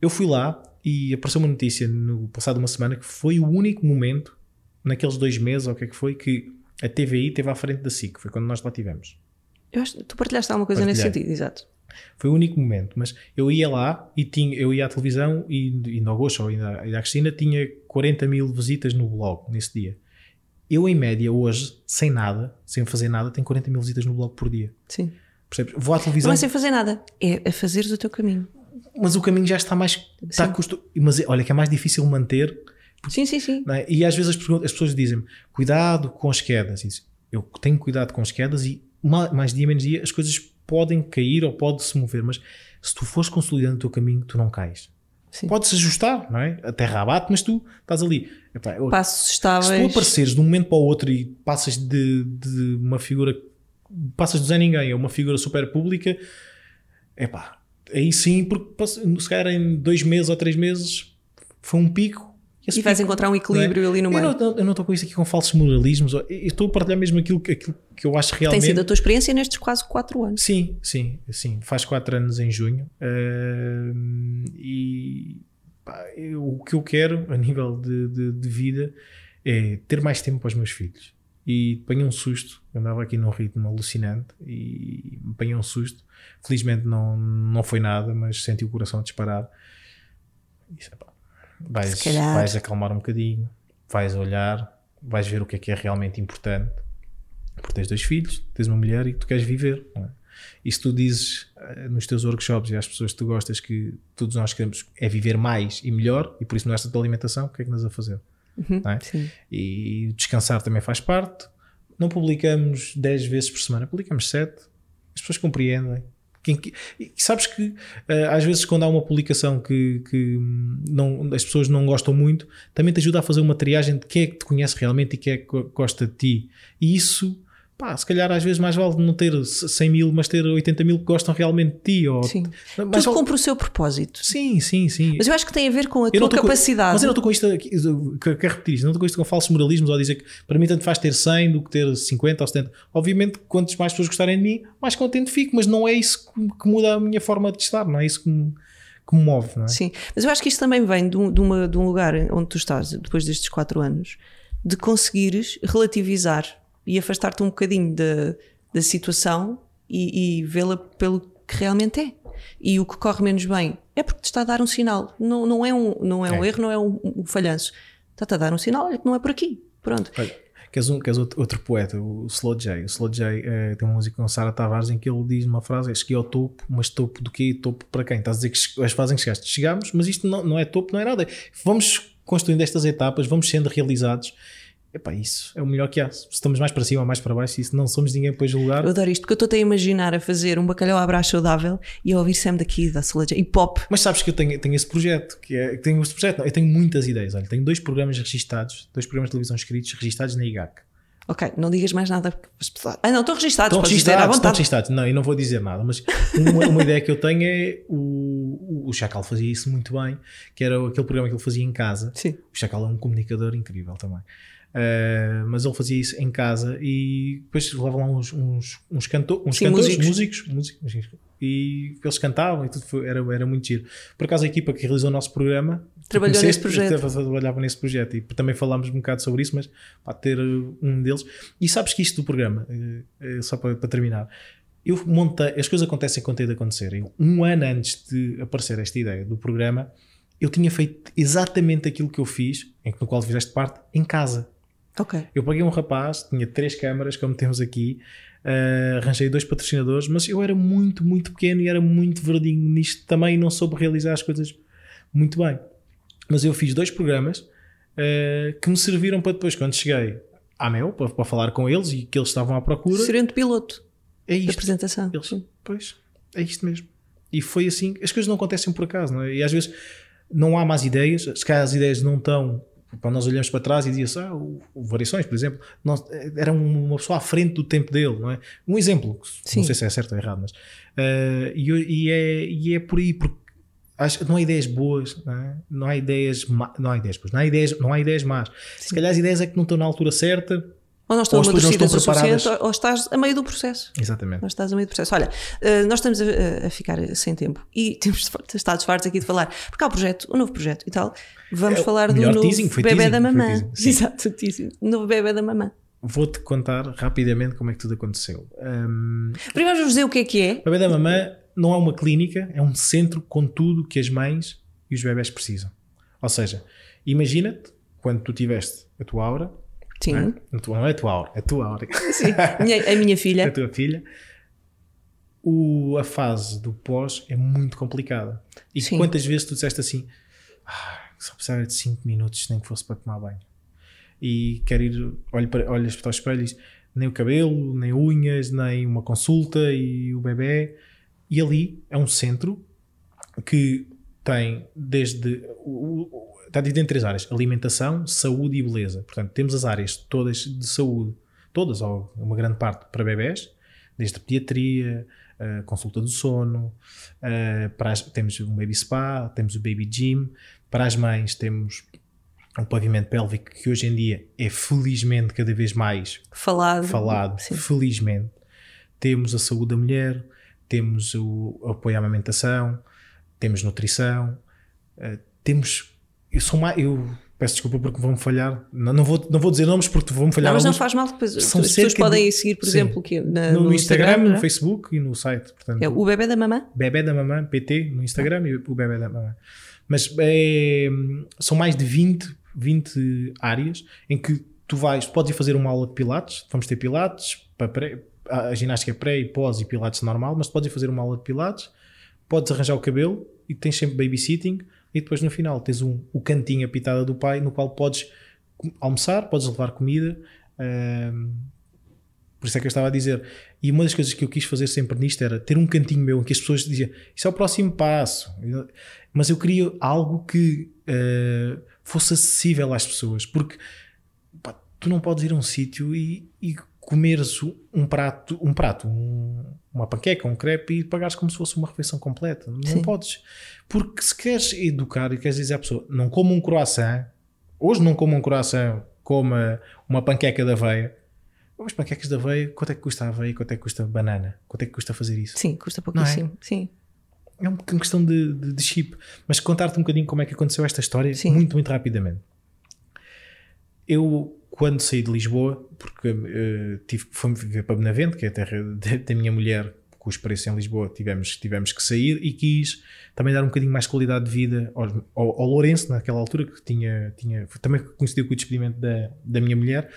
Eu fui lá e apareceu uma notícia no passado uma semana que foi o único momento, naqueles dois meses, ou o que é que foi, que a TVI esteve à frente da SIC. Foi quando nós lá tivemos. Eu acho, tu partilhaste alguma coisa nesse Partilhei. sentido, exato. Foi o único momento, mas eu ia lá e tinha, eu ia à televisão e, e no Agosto ou ainda, à Cristina tinha 40 mil visitas no blog nesse dia. Eu, em média, hoje, sem nada, sem fazer nada, tenho 40 mil visitas no blog por dia. Sim. Percebes? Vou à televisão. Não é sem fazer nada, é a fazeres o teu caminho. mas o caminho já está mais. Está custo, mas olha que é mais difícil manter. Sim, sim, sim. É? E às vezes as, as pessoas dizem cuidado com as quedas. Eu tenho cuidado com as quedas e mais dia menos dia as coisas podem cair ou pode se mover, mas se tu fores consolidando o teu caminho, tu não cais. Podes ajustar, não é? A terra abate, mas tu estás ali. Epá, Passos estáveis. Se tu apareceres de um momento para o outro e passas de, de uma figura, passas de Zé Ninguém a uma figura super pública, epá, aí sim, porque se calhar em dois meses ou três meses foi um pico e, e vais encontrar um equilíbrio é? ali no meio. Eu não estou com isso aqui com falsos moralismos. Eu estou a partilhar mesmo aquilo, aquilo que eu acho realmente. Tem sido a tua experiência nestes quase 4 anos. Sim, sim, sim. Faz 4 anos em junho. Uh, e pá, eu, o que eu quero a nível de, de, de, vida é ter mais tempo para os meus filhos. E apanhei um susto. Eu andava aqui num ritmo alucinante e apanhei um susto. Felizmente não, não foi nada, mas senti o coração disparar. Isso, pá, vais, vais acalmar um bocadinho, vais olhar, vais ver o que é que é realmente importante. Porque tens dois filhos, tens uma mulher e tu queres viver. É? E se tu dizes uh, nos teus workshops e às pessoas que tu gostas que todos nós queremos é viver mais e melhor e por isso mudaste a tua alimentação, o que é que nós a fazer? Uhum, é? E descansar também faz parte. Não publicamos 10 vezes por semana, publicamos 7. As pessoas compreendem, quem, sabes que uh, às vezes quando há uma publicação que, que não, as pessoas não gostam muito, também te ajuda a fazer uma triagem de quem é que te conhece realmente e quem é que gosta de ti. E isso pá, se calhar às vezes mais vale não ter 100 mil, mas ter 80 mil que gostam realmente de ti. Ou, sim. Mas Tudo cumpre o seu propósito. Sim, sim, sim. Mas eu acho que tem a ver com a eu tua capacidade. Com, mas eu não estou com isto, quero repetir isto, não estou com isto com falsos moralismos ou dizer que para mim tanto faz ter 100 do que ter 50 ou 70. Obviamente, quantas mais pessoas gostarem de mim, mais contente fico, mas não é isso que muda a minha forma de estar, não é isso que me, que me move. Não é? Sim, mas eu acho que isto também vem de um, de, uma, de um lugar onde tu estás, depois destes 4 anos, de conseguires relativizar e afastar-te um bocadinho da, da situação e, e vê-la pelo que realmente é. E o que corre menos bem é porque te está a dar um sinal. Não, não é um, não é, é. um erro, não é um, um falhanço. Está-te a dar um sinal, olha que não é por aqui. Pronto. Olha, queres, um, queres outro, outro poeta, o Slow J. O Slow J é, tem uma música com Sara Tavares em que ele diz uma frase: é, Cheguei ao topo, mas topo do quê? Topo para quem? Estás a dizer que as fazem que chegaste. Chegamos, mas isto não, não é topo, não é nada. Vamos construindo estas etapas, vamos sendo realizados Epá, isso é o melhor que há. Se estamos mais para cima ou mais para baixo, isso não somos ninguém para julgar. Eu adoro isto, porque eu estou a imaginar a fazer um bacalhau à brás saudável e a ouvir Sam daqui da Solange e pop. Mas sabes que eu tenho, tenho esse projeto, que é, tenho este projeto, não, eu tenho muitas ideias. Olha, tenho dois programas registados, dois programas de televisão escritos registados na IGAC. Ok, não digas mais nada. Ah, não, estão registados. Estão registados, estão registados. Não, eu não vou dizer nada, mas uma, uma ideia que eu tenho é o, o Chacal fazia isso muito bem, que era aquele programa que ele fazia em casa. Sim. O Chacal é um comunicador incrível também. Uh, mas ele fazia isso em casa e depois levavam lá uns, uns, uns, canto uns Sim, cantores, músicos. músicos, músicos, e eles cantavam e tudo foi, era, era muito giro. Por acaso a equipa que realizou o nosso programa trabalhou nesse projeto. Trabalhava nesse projeto e também falámos um bocado sobre isso, mas para ter um deles. E sabes que isto do programa, eh, eh, só para, para terminar, eu montei, as coisas acontecem quando tem de acontecer. Eu, um ano antes de aparecer esta ideia do programa, eu tinha feito exatamente aquilo que eu fiz, em, no qual fizeste parte, em casa. Ok. Eu paguei um rapaz, tinha três câmaras, como temos aqui, uh, arranjei dois patrocinadores, mas eu era muito, muito pequeno e era muito verdinho nisto também e não soube realizar as coisas muito bem. Mas eu fiz dois programas uh, que me serviram para depois, quando cheguei à Mel, para, para, falar com eles e que eles estavam à procura. Seriam de piloto. É isto. Apresentação. Eles, pois, é isto mesmo. E foi assim, as coisas não acontecem por acaso, não é? E às vezes não há más ideias, se calhar as ideias não estão quando nós olhamos para trás e dizia ah, o, o Variações, por exemplo, nós, era uma pessoa à frente do tempo dele, não é? Um exemplo, Sim. não sei se é certo ou errado, mas. Uh, e, e, é, e é por aí, porque acho, não há ideias boas, não, é? não há ideias, não há ideias boas, não há ideias, não há ideias más. Sim. Se calhar as ideias é que não estão na altura certa, ou não estão ou amadurecidas o suficiente, ou estás a meio do processo. Exatamente. Ou estás a meio do processo. Olha, eh, nós estamos a, a ficar sem tempo e temos estado fartos aqui de falar, porque há o projeto, o novo projeto e tal. Vamos é, falar do novo teasing, bebê teasing, da mamã. Exato, teasing. Novo bebê da mamã. Vou-te contar rapidamente como é que tudo aconteceu. Um, Primeiro vamos dizer o que é que é. O bebê da mamã não é uma clínica, é um centro com tudo que as mães e os bebés precisam. Ou seja, imagina-te quando tu tiveste a tua aura, Sim. Não é, não é a tua aura, é a tua aura. Sim, a minha filha. a tua filha. o, a fase do pós é muito complicada. E Sim. quantas vezes tu disseste assim, ah, só precisava de 5 minutos nem que fosse para tomar banho. E quer ir, olha para, olhas para o espelho e diz, nem o cabelo, nem unhas, nem uma consulta e o bebê. E ali é um centro que tem desde. o- Está dividido em três áreas: alimentação, saúde e beleza. Portanto, temos as áreas todas de saúde, todas, ou uma grande parte para bebés, desde a pediatria, consulta do sono, para as- temos um baby spa, temos o baby gym. Para as mães, temos um pavimento pélvico que hoje em dia é felizmente cada vez mais Falado. falado, Sim. felizmente. Temos a saúde da mulher, temos o apoio à amamentação, temos nutrição, eh, temos. Eu sou mais. Eu peço desculpa porque vão-me falhar. Não, não, vou, não vou dizer nomes porque vão-me falhar. Não, mas não alguns. faz mal, depois as pessoas cerca de- podem seguir, por Sim. exemplo, que na- no, no Instagram, no não é? Facebook e no site. Portanto, É o bebê da mamã? Bebé da Mamã, PT, no Instagram e o Bebé da Mamã. Mas é, são mais de 20, 20 áreas em que tu vais, podes ir fazer uma aula de pilates, vamos ter pilates, para pré, a ginástica pré e pós e pilates normal, mas tu podes ir fazer uma aula de pilates, podes arranjar o cabelo e tens sempre babysitting e depois no final tens um, o cantinho a pitada do pai no qual podes almoçar, podes levar comida, por isso é que eu estava a dizer. E uma das coisas que eu quis fazer sempre nisto era ter um cantinho meu em que as pessoas diziam isso é o próximo passo. Mas eu queria algo que eh, fosse acessível às pessoas, porque pá, tu não podes ir a um sítio e, e comeres um prato, um prato, um- uma panqueca, um crepe e pagares como se fosse uma refeição completa. Não Sim. podes. Porque se queres educar e queres dizer à pessoa não coma um croissant, hoje não coma um croissant, coma uma panqueca de aveia. As panquecas de aveia, quanto é que custa a aveia? Quanto é que custa a banana? Quanto é que custa fazer isso? Sim, custa pouquíssimo. Sim. É uma questão de, de, de chip. Mas contar-te um bocadinho como é que aconteceu esta história, Sim. muito, muito rapidamente. Eu, quando saí de Lisboa, porque eh, tive, fui viver para Benavente, que é a terra da, minha mulher, com os preços em Lisboa, tivemos, tivemos que sair e quis também dar um bocadinho mais qualidade de vida ao, ao, ao Lourenço, naquela altura, que tinha, tinha também coincidiu com o despedimento da, da minha mulher.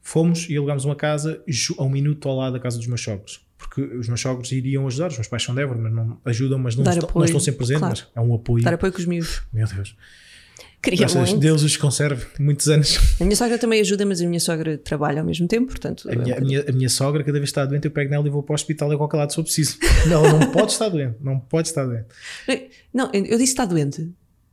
Fomos e alugámos uma casa a um minuto ao lado da casa dos meus sogros. Porque os meus sogros iriam ajudar, os meus pais são de Évora, mas não ajudam, mas não, estão, não estão sempre presentes, claro. mas é um apoio. Dar apoio com os miúdos. Meu Deus. Queria Graças muito. Deus os conserve muitos anos. A minha sogra também ajuda, mas a minha sogra trabalha ao mesmo tempo, portanto. A minha, a minha- a minha sogra, cada vez que está doente, eu pego nela e vou para o hospital a qualquer lado se for preciso. Não, não pode estar doente. Não pode estar doente. Não, eu eu disse está doente.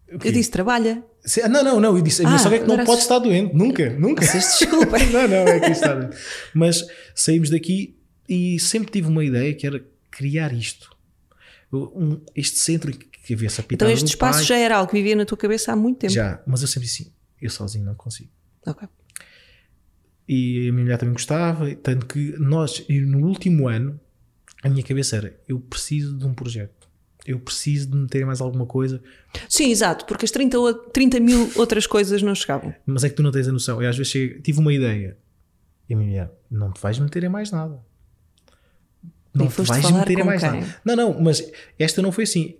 Eu disse trabalha. Se- Não, não, não. Eu disse, a minha Ah, sogra é que não pode estar doente. Nunca, nunca. Vocês desculpem. não, não, é que está doente. Mas saímos daqui e sempre tive uma ideia que era criar isto. Um- este centro que havia essa Então pitada este do espaço pai. já era algo que vivia na tua cabeça há muito tempo. Já, mas eu sempre disse assim, eu sozinho não consigo. Ok. e a minha mulher também gostava, tanto que nós, e no último ano, a minha cabeça era: eu preciso de um projeto, eu preciso de meter mais alguma coisa, Sim, exato, porque as 30, o- 30 mil outras coisas não chegavam. mas é que tu não tens a noção. Eu às vezes chego, tive uma ideia, e a minha mulher: não te vais meter em mais nada. Não E te vais meter em mais quem? nada. Não, não, mas esta não foi assim.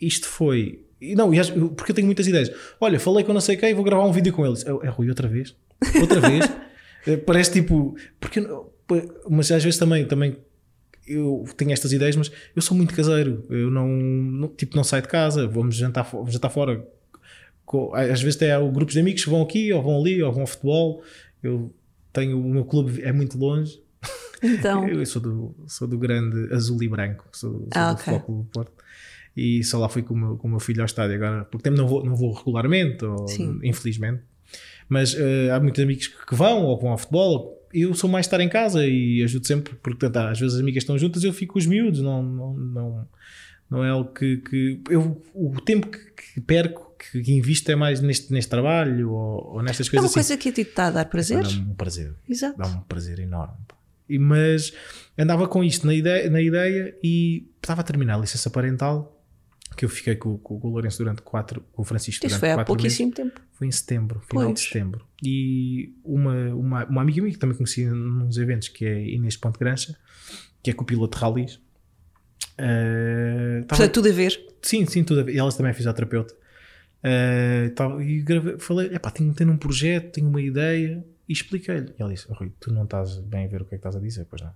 Isto foi. e Não, porque eu tenho muitas ideias. Olha, falei com não sei quem, vou gravar um vídeo com eles. É, é Rui, outra vez? Outra vez? Eh, Parece tipo. Porque, mas às vezes também, também eu tenho estas ideias, mas eu sou muito caseiro. Eu não, não- tipo, não saio de casa, vamos jantar, vamos jantar fora. Às vezes até há grupos de amigos que vão aqui, ou vão ali, ou vão ao futebol. Eu tenho o meu clube é muito longe. Então, Eu sou do, sou do grande azul e branco, sou, sou Ah, do ok. Futebol Clube do Porto. E só lá fui com o meu, com o meu filho ao estádio agora, porque também não vou, não vou regularmente, ou, Sim. infelizmente. Mas eh, há muitos amigos que vão ou vão ao futebol. Eu sou mais estar em casa e ajudo sempre, porque portanto, às vezes as amigas estão juntas eu fico com os miúdos, não, não, não, não é algo que. que eu, o tempo que, que perco, que, que invisto é mais neste, neste trabalho ou, ou nestas é coisas uma assim. coisa que a ti está a dar prazer. Dá-me um prazer Exato. dá-me um prazer enorme. E, mas andava com isto na ideia, na ideia e estava a terminar a licença parental, que eu fiquei com, com- com o Lourenço durante quatro, com o Francisco Isso durante foi há quatro meses. pouquíssimo tempo. Foi em setembro, final Pois. de setembro. E uma, uma, uma amiga minha que também conheci nos eventos, que é Inês Ponte Grancha, que é copiloto de rallies. eh, estava- Portanto, tudo a ver. Sim, sim, tudo a ver. E ela também é fisioterapeuta. Eh, tal, e gravei- falei, epá, tenho, tenho um projeto, tenho uma ideia, e expliquei-lhe. E ela disse, "Oh, Rui, tu não estás bem a ver o que é que estás a dizer, pois não.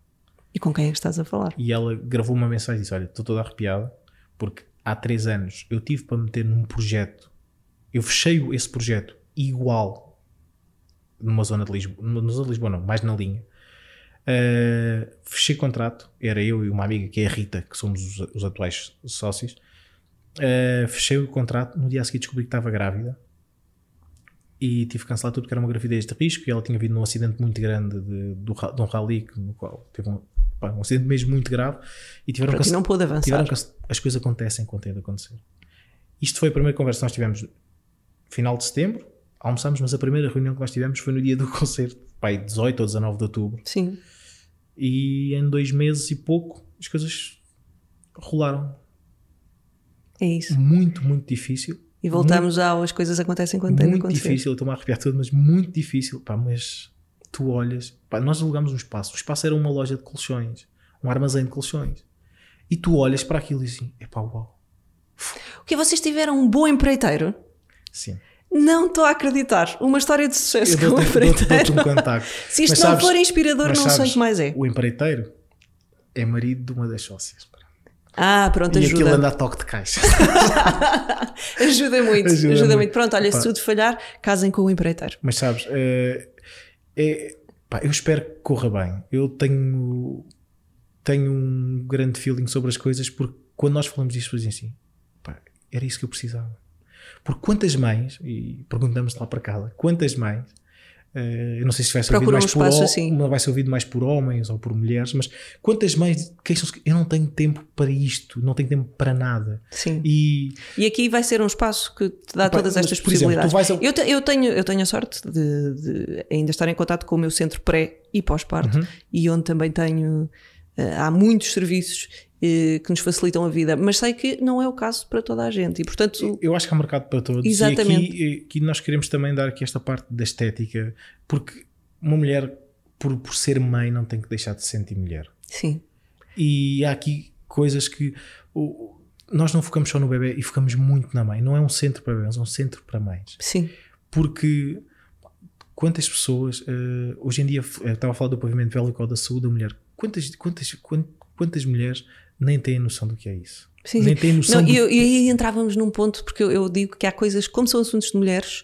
E com quem é que estás a falar? E ela gravou uma mensagem e disse: Olha, estou toda arrepiada, porque há três anos eu tive para meter num projeto, eu fechei esse projeto igual numa zona de Lisboa, numa zona de Lisboa não, mais na linha. Uh, fechei contrato, era eu e uma amiga que é a Rita, que somos os, os atuais sócios. Uh, fechei o contrato, no dia a seguir descobri que estava grávida e tive que cancelar tudo porque era uma gravidez de risco e ela tinha vindo num acidente muito grande de, de, de um rally no qual teve um, pá, um acidente mesmo muito grave e tiveram que, não pôde avançar. Tiveram que, as coisas acontecem quando tem de acontecer. Isto foi a primeira conversa que nós tivemos final de setembro, almoçamos, mas a primeira reunião que nós tivemos foi no dia do concerto, pai, 18 ou 19 de outubro. Sim. E em dois meses e pouco as coisas rolaram. É isso. Muito, muito difícil. E voltamos muito, ao as coisas acontecem quando tem de acontecer. Muito difícil, estou-me a arrepiar todo, mas muito difícil. Pá, mas tu olhas, pá, nós alugamos um espaço. O espaço era uma loja de colchões, um armazém de colchões. E tu olhas para aquilo e assim, é pá, uau. O que vocês tiveram um bom empreiteiro? Sim. Não estou a acreditar. Uma história de sucesso com o empreiteiro. um contacto. Se isto mas não sabes, for inspirador, não sabes, sei o que mais é. O empreiteiro é marido de uma das sócias. Ah, pronto, e ajuda. E aquilo anda a toque de caixa. ajuda muito, ajuda, ajuda muito. muito. Pronto, olha, se tudo falhar, casem com o empreiteiro. Mas sabes, é, é, pá, eu espero que corra bem. Eu tenho, tenho um grande feeling sobre as coisas porque quando nós falamos disto, dizem assim, pá, era isso que eu precisava. Porque quantas mães, e perguntamos lá para casa, quantas mães eu não sei se vai ser, ouvido mais, um por assim. vai ser ouvido mais por homens ou por mulheres, mas quantas mães queixam-se eu não tenho tempo para isto, não tenho tempo para nada. Sim. E, e aqui vai ser um espaço que te dá todas estas mas, possibilidades. Exemplo, eu, te, eu, tenho, eu tenho a sorte de, de, ainda estar em contato com o meu centro pré e pós-parto uhum. e onde também tenho. Uh, há muitos serviços que nos facilitam a vida, mas sei que não é o caso para toda a gente. E portanto eu acho que há mercado para todos. Exatamente. e aqui, aqui nós queremos também dar aqui esta parte da estética porque uma mulher por, por ser mãe não tem que deixar de se sentir mulher. Sim. E há aqui coisas que nós não focamos só no bebê e focamos muito na mãe. Não é um centro para bebês, é um centro para mães. Sim. Porque quantas pessoas uh, hoje em dia estava a falar do pavimento vélico ou da saúde da mulher quantas, quantas, quantas, quantas mulheres nem têm noção do que é isso. Sim, nem têm noção. Não, do... E aí entrávamos num ponto, porque eu, eu, digo que há coisas, como são assuntos de mulheres,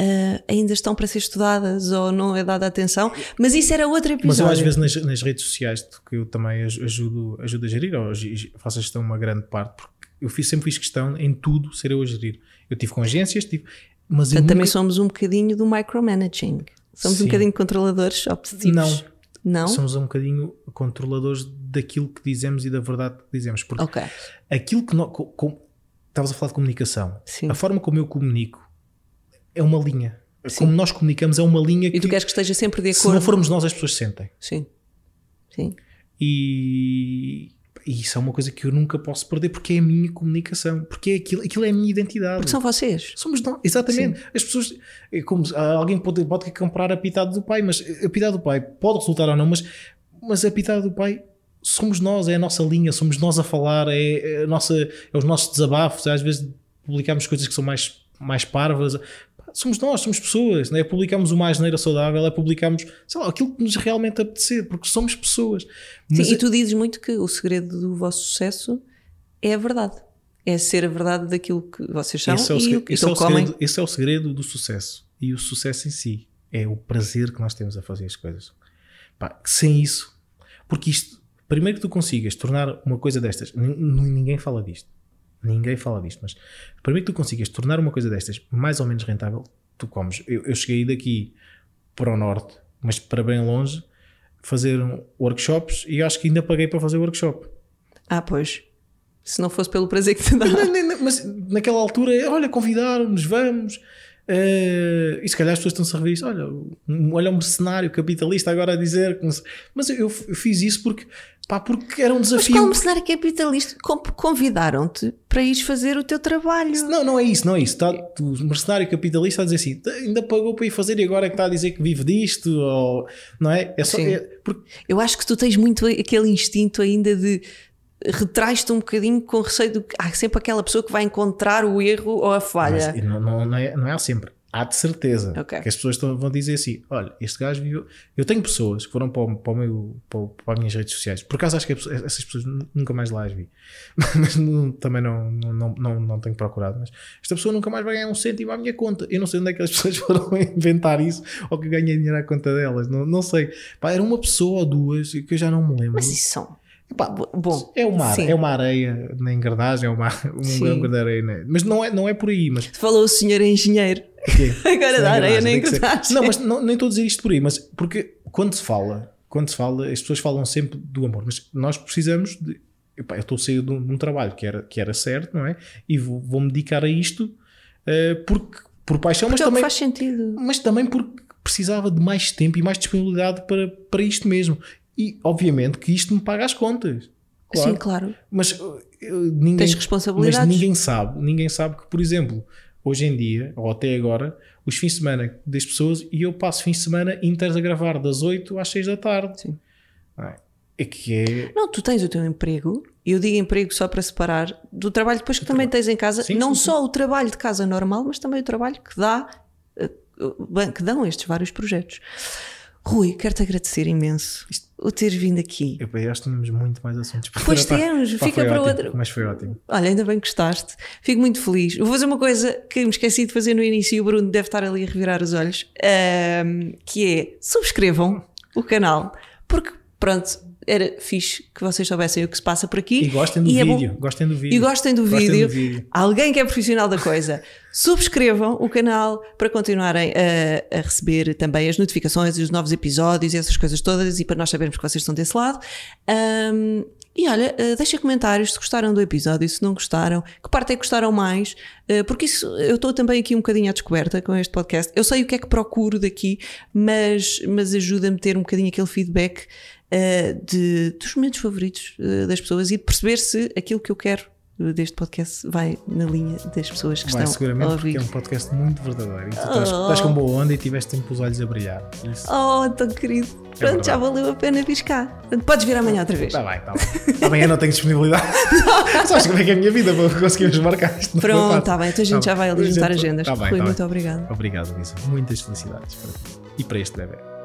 uh, ainda estão para ser estudadas ou não é dada atenção, mas isso era outro episódio. Mas eu às vezes nas, nas redes sociais, que eu também ajudo, ajudo a gerir, ou faço a gestão uma grande parte, porque eu fiz, sempre fiz questão em tudo ser eu a gerir. Eu tive com agências, tive. Mas Portanto, nunca... também somos um bocadinho do micromanaging. Somos Sim. um bocadinho controladores obsessivos. Não, não? Somos um bocadinho controladores daquilo que dizemos e da verdade que dizemos. Porque okay. aquilo que nós. Estavas a falar de comunicação. Sim. A forma como eu comunico é uma linha. Sim. Como nós comunicamos é uma linha que. E tu queres que esteja sempre de acordo. Se não formos nós, as pessoas sentem. Sim. Sim. E, e isso é uma coisa que eu nunca posso perder porque é a minha comunicação, porque é aquilo, aquilo é a minha identidade. Porque são vocês. Somos nós, exatamente. Sim. As pessoas, é como alguém pode, pode comprar a pitada do pai, mas a pitada do pai pode resultar ou não, mas, mas a pitada do pai somos nós, é a nossa linha, somos nós a falar, é, é a nossa, é os nossos desabafos. Às vezes publicamos coisas que são mais, mais parvas, somos nós, somos pessoas, não é? Publicamos uma asneira saudável, é publicamos, sei lá, aquilo que nos realmente apetecer, porque somos pessoas. Mas Sim, e tu dizes muito que o segredo do vosso sucesso é a verdade. É ser a verdade daquilo que vocês são esse é o, segredo, e, esse é o segredo, esse é o segredo do sucesso. E o sucesso em si é o prazer que nós temos a fazer as coisas. Pá, sem isso, porque isto, primeiro que tu consigas tornar uma coisa destas, ninguém fala disto Ninguém fala disto, mas para que tu consigas tornar uma coisa destas mais ou menos rentável, tu comes. Eu, eu cheguei daqui para o norte, mas para bem longe, fazer workshops e acho que ainda paguei para fazer workshop. Ah, pois. Se não fosse pelo prazer que te dá. Mas naquela altura, olha, convidaram-nos, vamos. Uh, e se calhar as pessoas estão-se a rever isso. Olha, olha um mercenário capitalista agora a dizer. Mas eu, eu fiz isso porque Pá, porque era um desafio. Mas como cenário capitalista, convidaram-te para ires fazer o teu trabalho. Não, não é isso, não é isso. Está, o mercenário capitalista a dizer assim, ainda pagou para ir fazer e agora é que está a dizer que vive disto, ou, não é? é, só, é porque... Eu acho que tu tens muito aquele instinto ainda de retrais-te um bocadinho com receio de que há sempre aquela pessoa que vai encontrar o erro ou a falha. Mas, não, não, não, é, não é sempre. Há de certeza Ok. que as pessoas estão- vão dizer assim: olha, este gajo viveu. Eu tenho pessoas que foram para, o- para, o meu, para, para as minhas redes sociais. Por acaso acho que essas pessoas nu- nunca mais lá as vi. Mas não- também não, não, não, não, tenho procurado. Mas esta pessoa nunca mais vai ganhar um cêntimo à minha conta. Eu não sei onde é que as pessoas foram inventar isso ou que ganhem dinheiro à conta delas. Não, não sei. Pá, era uma pessoa ou duas que eu já não me lembro. Mas isso são. Pá, Bom, é uma, sim. é uma areia na engrenagem, é uma, um Sim. grão de areia. né? Mas não é, não é por aí. Mas Falou o senhor engenheiro. Agora areia tem que ser. engrenagem. Não, mas não, nem estou a dizer isto por aí, mas porque quando se fala, quando se fala, as pessoas falam sempre do amor, mas nós precisamos de. epá, eu estou a sair de um, de um trabalho que era, que era certo, não é? E vou- vou-me dedicar a isto eh, porque, por paixão, Porque mas é também, faz sentido. mas também porque precisava de mais tempo e mais disponibilidade para, para isto mesmo. E obviamente que isto me paga as contas. Claro. Sim, claro. Mas uh, ninguém, Tens responsabilidades. Mas ninguém sabe, ninguém sabe que, por exemplo, hoje em dia, ou até agora, os fins de semana das pessoas, e eu passo fins de semana inteiros a gravar das 8 às 6 da tarde. Sim. Não É, é que é. Não, tu tens o teu emprego, e eu digo emprego só para separar do trabalho depois que também tens em casa, Sim, não sim, só o trabalho de casa normal, mas também o trabalho que dá, eh, que dão estes vários projetos. Rui, quero-te agradecer imenso o ter vindo aqui. Eu, acho que tínhamos muito mais assuntos. para Pois temos, fica para ótimo, outro. Mas foi ótimo. Olha, ainda bem que gostaste. Fico muito feliz. Vou fazer uma coisa que me esqueci de fazer no início e o Bruno deve estar ali a revirar os olhos, ahm, que é subscrevam o canal, porque pronto, era fixe que vocês soubessem o que se passa por aqui. E gostem do E é bom- vídeo. Gostem do vídeo. E gostem do Gostem vídeo. do vídeo. Alguém que é profissional da coisa, subscrevam o canal para continuarem a, a receber também as notificações os novos episódios e essas coisas todas e para nós sabermos que vocês estão desse lado. Ahm, e olha, uh, deixem comentários se gostaram do episódio, se não gostaram, que parte é que gostaram mais, uh, porque isso eu estou também aqui um bocadinho à descoberta com este podcast. Eu sei o que é que procuro daqui, mas, mas ajuda-me a ter um bocadinho aquele feedback uh, de, dos momentos favoritos uh, das pessoas e perceber se aquilo que eu quero uh, deste podcast vai na linha das pessoas que Vai estão seguramente, a porque ouvir. é um podcast muito verdadeiro. E tu estás, Oh. estás com boa onda e tiveste sempre os olhos a brilhar. Isso. Oh, tão querido. Pronto, já verdade. valeu a pena piscar. Podes vir amanhã outra vez. Está bem, está bem. Amanhã não tenho disponibilidade. Sabes como é que é a minha vida para conseguirmos marcar isto? Pronto, está bem. Então a gente Tá já vai bem. ali juntar Gente, agendas. tá bem, Rui, tá muito bem. obrigado. Obrigado, Lisa. Muitas felicidades para ti e para este bebê.